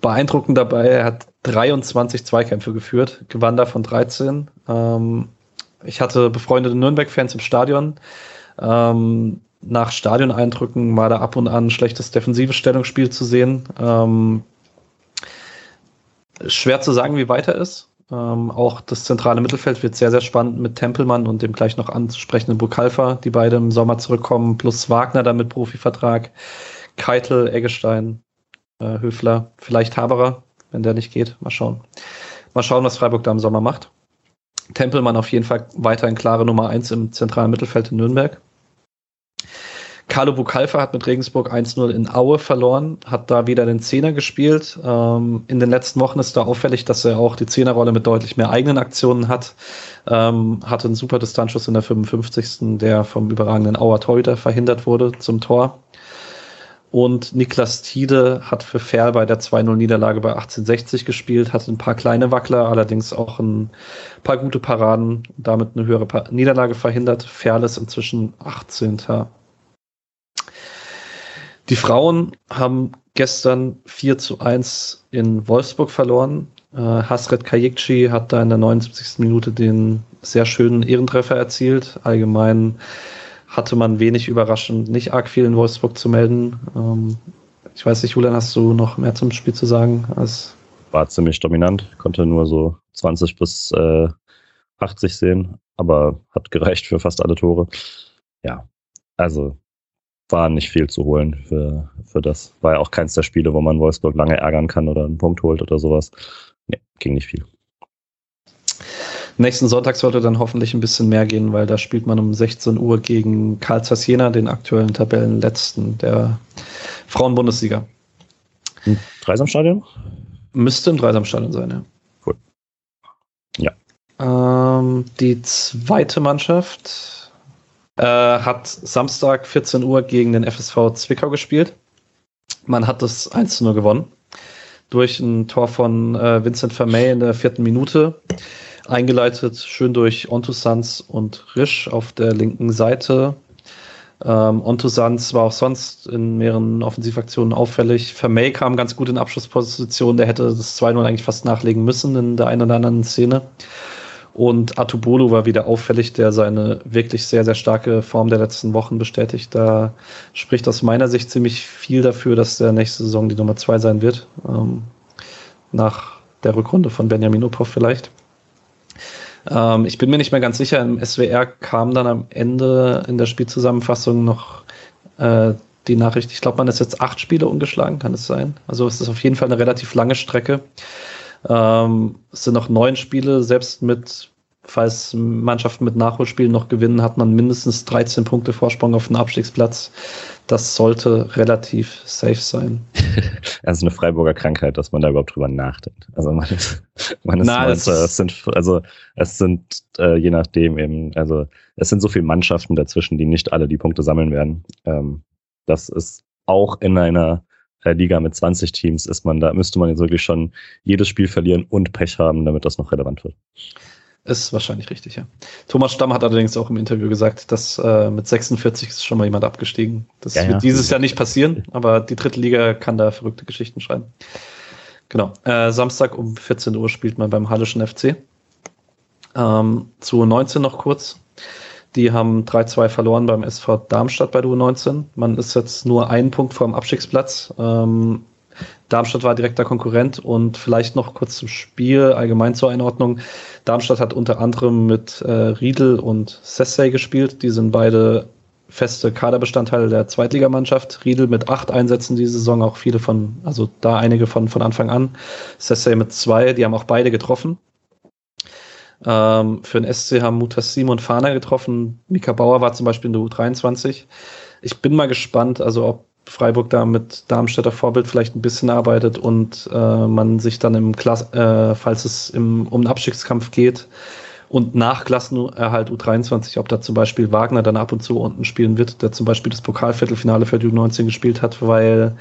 Beeindruckend dabei, er hat 23 Zweikämpfe geführt, gewann davon 13. Ähm, ich hatte befreundete Nürnberg-Fans im Stadion. Ähm, nach Stadioneindrücken war da ab und an ein schlechtes defensives Stellungsspiel zu sehen. Ähm, schwer zu sagen, wie weiter ist. Ähm, auch das zentrale Mittelfeld wird sehr, sehr spannend mit Tempelmann und dem gleich noch anzusprechenden Bukalfa, die beide im Sommer zurückkommen, plus Wagner dann mit Profivertrag, Keitel, Eggestein, äh, Höfler, vielleicht Haberer, wenn der nicht geht. Mal schauen. Mal schauen, was Freiburg da im Sommer macht. Tempelmann auf jeden Fall weiterhin klare Nummer 1 im zentralen Mittelfeld in Nürnberg. Carlo Bukalfa hat mit Regensburg 1-0 in Aue verloren, hat da wieder den Zehner gespielt. Ähm, in den letzten Wochen ist da auffällig, dass er auch die Zehnerrolle mit deutlich mehr eigenen Aktionen hat. Ähm, hatte einen super Distanzschuss in der 55. der vom überragenden Auer Torhüter verhindert wurde zum Tor. Und Niklas Tiede hat für Ferl bei der 2-0-Niederlage bei 1860 gespielt, hatte ein paar kleine Wackler, allerdings auch ein paar gute Paraden, damit eine höhere Niederlage verhindert. Ferl ist inzwischen 18. Die Frauen haben gestern 4 zu 1 in Wolfsburg verloren. Äh, Hasret Kayikci hat da in der 79. Minute den sehr schönen Ehrentreffer erzielt. Allgemein hatte man wenig überraschend nicht arg viel in Wolfsburg zu melden. Ähm, ich weiß nicht, Julian, hast du noch mehr zum Spiel zu sagen? Als War ziemlich dominant, konnte nur so 20 bis äh, 80 sehen, aber hat gereicht für fast alle Tore. Ja, also war nicht viel zu holen für, für das. War ja auch keins der Spiele, wo man Wolfsburg lange ärgern kann oder einen Punkt holt oder sowas. Nee, ging nicht viel. Nächsten Sonntag sollte dann hoffentlich ein bisschen mehr gehen, weil da spielt man um 16 Uhr gegen Karl Jena, den aktuellen Tabellenletzten der Frauenbundesliga. Im Dreisamstadion? Müsste im Dreisamstadion sein, ja. Cool. Ja. Ähm, die zweite Mannschaft äh, hat Samstag 14 Uhr gegen den FSV Zwickau gespielt. Man hat das 1 0 gewonnen. Durch ein Tor von äh, Vincent Vermey in der vierten Minute. Eingeleitet schön durch Ontusans und Risch auf der linken Seite. Ähm, Ontusans war auch sonst in mehreren Offensivaktionen auffällig. Vermey kam ganz gut in Abschlussposition. Der hätte das 2-0 eigentlich fast nachlegen müssen in der einen oder anderen Szene. Und Atubolo war wieder auffällig, der seine wirklich sehr, sehr starke Form der letzten Wochen bestätigt. Da spricht aus meiner Sicht ziemlich viel dafür, dass der nächste Saison die Nummer zwei sein wird. Ähm, nach der Rückrunde von Benjamin Uphoff vielleicht. Ähm, ich bin mir nicht mehr ganz sicher. Im SWR kam dann am Ende in der Spielzusammenfassung noch äh, die Nachricht, ich glaube, man ist jetzt acht Spiele ungeschlagen, kann es sein. Also es ist auf jeden Fall eine relativ lange Strecke. Ähm, es sind noch neun Spiele, selbst mit, falls Mannschaften mit Nachholspielen noch gewinnen, hat man mindestens 13 Punkte Vorsprung auf den Abstiegsplatz. Das sollte relativ safe sein. Das (laughs) ist eine Freiburger Krankheit, dass man da überhaupt drüber nachdenkt. Also man ist, man ist, Na, man es äh, es sind, also es sind äh, je nachdem eben, also es sind so viele Mannschaften dazwischen, die nicht alle die Punkte sammeln werden. Ähm, das ist auch in einer Liga mit 20 Teams ist man da, müsste man jetzt wirklich schon jedes Spiel verlieren und Pech haben, damit das noch relevant wird. Ist wahrscheinlich richtig, ja. Thomas Stamm hat allerdings auch im Interview gesagt, dass äh, mit 46 ist schon mal jemand abgestiegen. Das Ja, wird ja. dieses Jahr nicht passieren, aber die dritte Liga kann da verrückte Geschichten schreiben. Genau. Äh, Samstag um 14 Uhr spielt man beim Hallischen FC. Ähm, zu 19 noch kurz. Die haben 3-2 verloren beim SV Darmstadt bei der U19. Man ist jetzt nur einen Punkt vor dem Abstiegsplatz. Ähm, Darmstadt war direkter Konkurrent und vielleicht noch kurz zum Spiel, allgemein zur Einordnung. Darmstadt hat unter anderem mit äh, Riedel und Sessay gespielt. Die sind beide feste Kaderbestandteile der Zweitligamannschaft. Riedel mit acht Einsätzen diese Saison, auch viele von, also da einige von, von Anfang an. Sessay mit zwei, die haben auch beide getroffen. Ähm, für den SC haben Mutassim und Fahner getroffen. Mika Bauer war zum Beispiel in der U23. Ich bin mal gespannt, also ob Freiburg da mit Darmstädter Vorbild vielleicht ein bisschen arbeitet und äh, man sich dann im Klass äh, falls es im, um den Abstiegskampf geht und nach Klassenerhalt U23, ob da zum Beispiel Wagner dann ab und zu unten spielen wird, der zum Beispiel das Pokalviertelfinale für die U19 gespielt hat, weil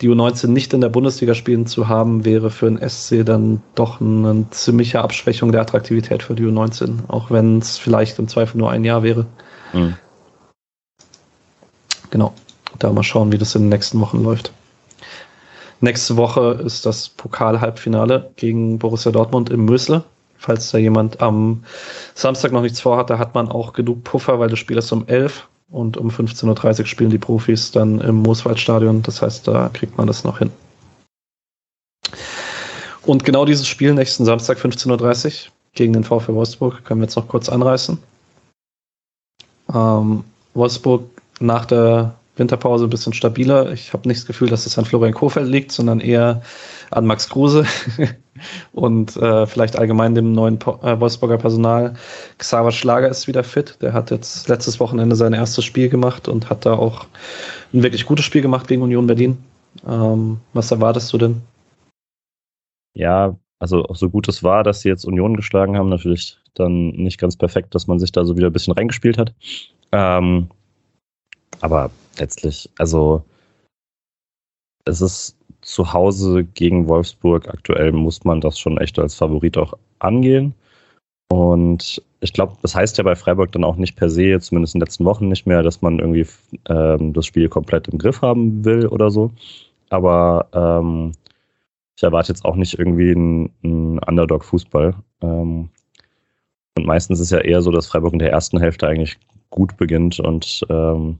die U19 nicht in der Bundesliga spielen zu haben, wäre für den SC dann doch eine ziemliche Abschwächung der Attraktivität für die U19, auch wenn es vielleicht im Zweifel nur ein Jahr wäre. Mhm. Genau. Da mal schauen, wie das in den nächsten Wochen läuft. Nächste Woche ist das Pokal-Halbfinale gegen Borussia Dortmund im Mösle. Falls da jemand am Samstag noch nichts vorhat, da hat man auch genug Puffer, weil das Spiel ist um 11 und um 15.30 Uhr spielen die Profis dann im Mooswaldstadion. Das heißt, da kriegt man das noch hin. Und genau dieses Spiel nächsten Samstag 15.30 Uhr gegen den VfL Wolfsburg können wir jetzt noch kurz anreißen. Ähm, Wolfsburg nach der Winterpause ein bisschen stabiler. Ich habe nicht das Gefühl, dass es an Florian Kofeld liegt, sondern eher an Max Kruse (laughs) und äh, vielleicht allgemein dem neuen po äh, Wolfsburger Personal. Xaver Schlager ist wieder fit. Der hat jetzt letztes Wochenende sein erstes Spiel gemacht und hat da auch ein wirklich gutes Spiel gemacht gegen Union Berlin. Ähm, was erwartest du denn? Ja, also so gut es war, dass sie jetzt Union geschlagen haben, natürlich dann nicht ganz perfekt, dass man sich da so wieder ein bisschen reingespielt hat. Ähm, aber letztlich, also es ist zu Hause gegen Wolfsburg. Aktuell muss man das schon echt als Favorit auch angehen. Und ich glaube, das heißt ja bei Freiburg dann auch nicht per se, zumindest in den letzten Wochen nicht mehr, dass man irgendwie ähm, das Spiel komplett im Griff haben will oder so. Aber ähm, ich erwarte jetzt auch nicht irgendwie einen, Underdog-Fußball. Ähm, und meistens ist ja eher so, dass Freiburg in der ersten Hälfte eigentlich gut beginnt und ähm,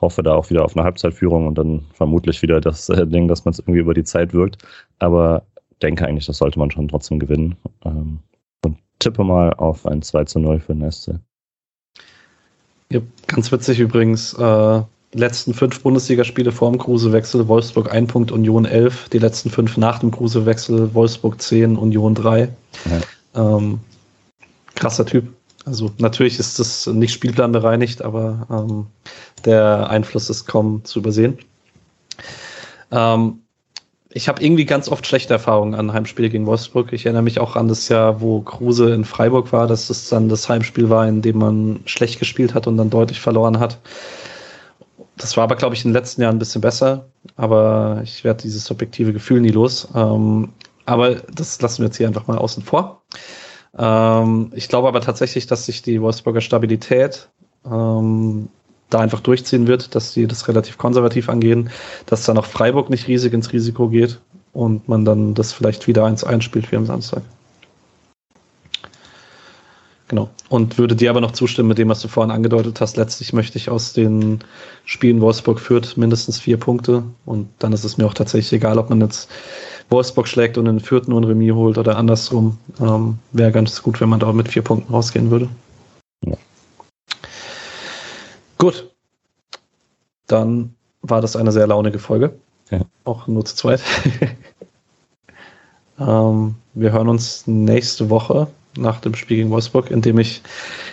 hoffe da auch wieder auf eine Halbzeitführung und dann vermutlich wieder das äh, Ding, dass man es irgendwie über die Zeit wirkt. Aber denke eigentlich, das sollte man schon trotzdem gewinnen. Ähm, und tippe mal auf ein 2 zu 0 für den SC. Ja, ganz witzig übrigens, äh, letzten fünf Bundesligaspiele vor dem Kruse-Wechsel, Wolfsburg 1 Punkt, Union 11, die letzten fünf nach dem Kruse-Wechsel, Wolfsburg 10, Union 3. Ja. Ähm, krasser Typ. Also natürlich ist das nicht spielplanbereinigt, aber ähm, der Einfluss ist kaum zu übersehen. Ähm, ich habe irgendwie ganz oft schlechte Erfahrungen an Heimspiele gegen Wolfsburg. Ich erinnere mich auch an das Jahr, wo Kruse in Freiburg war, dass es dann das Heimspiel war, in dem man schlecht gespielt hat und dann deutlich verloren hat. Das war aber, glaube ich, in den letzten Jahren ein bisschen besser, aber ich werde dieses subjektive Gefühl nie los. Ähm, aber das lassen wir jetzt hier einfach mal außen vor. Ähm, ich glaube aber tatsächlich, dass sich die Wolfsburger Stabilität ähm, da einfach durchziehen wird, dass sie das relativ konservativ angehen, dass dann auch Freiburg nicht riesig ins Risiko geht und man dann das vielleicht wieder eins einspielt wie am Samstag. Genau. Und würde dir aber noch zustimmen mit dem, was du vorhin angedeutet hast. Letztlich möchte ich aus den Spielen Wolfsburg führt mindestens vier Punkte. Und dann ist es mir auch tatsächlich egal, ob man jetzt Wolfsburg schlägt und den vierten und Remis holt oder andersrum. Ähm, Wäre ganz gut, wenn man da mit vier Punkten rausgehen würde. Gut. Dann war das eine sehr launige Folge. Ja. Auch nur zu zweit. (laughs) ähm, wir hören uns nächste Woche nach dem Spiel gegen Wolfsburg, in dem ich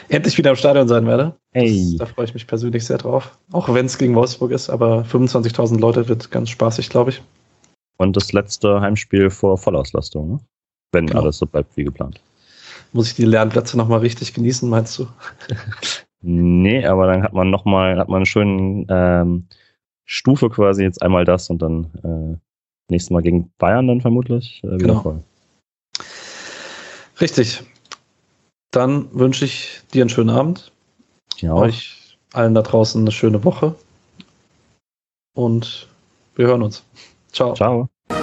endlich wieder im Stadion sein werde. Hey. Das, da freue ich mich persönlich sehr drauf. Auch wenn es gegen Wolfsburg ist, aber 25.000 Leute wird ganz spaßig, glaube ich. Und das letzte Heimspiel vor Vollauslastung, ne? wenn genau. alles so bleibt wie geplant. Muss ich die Lernplätze nochmal richtig genießen, meinst du? (laughs) Nee, aber dann hat man nochmal, hat man eine schöne ähm, Stufe quasi, jetzt einmal das und dann äh, nächstes Mal gegen Bayern dann vermutlich äh, wieder genau. voll. Richtig. Dann wünsche ich dir einen schönen Abend. Ja. Euch allen da draußen eine schöne Woche. Und wir hören uns. Ciao. Ciao. So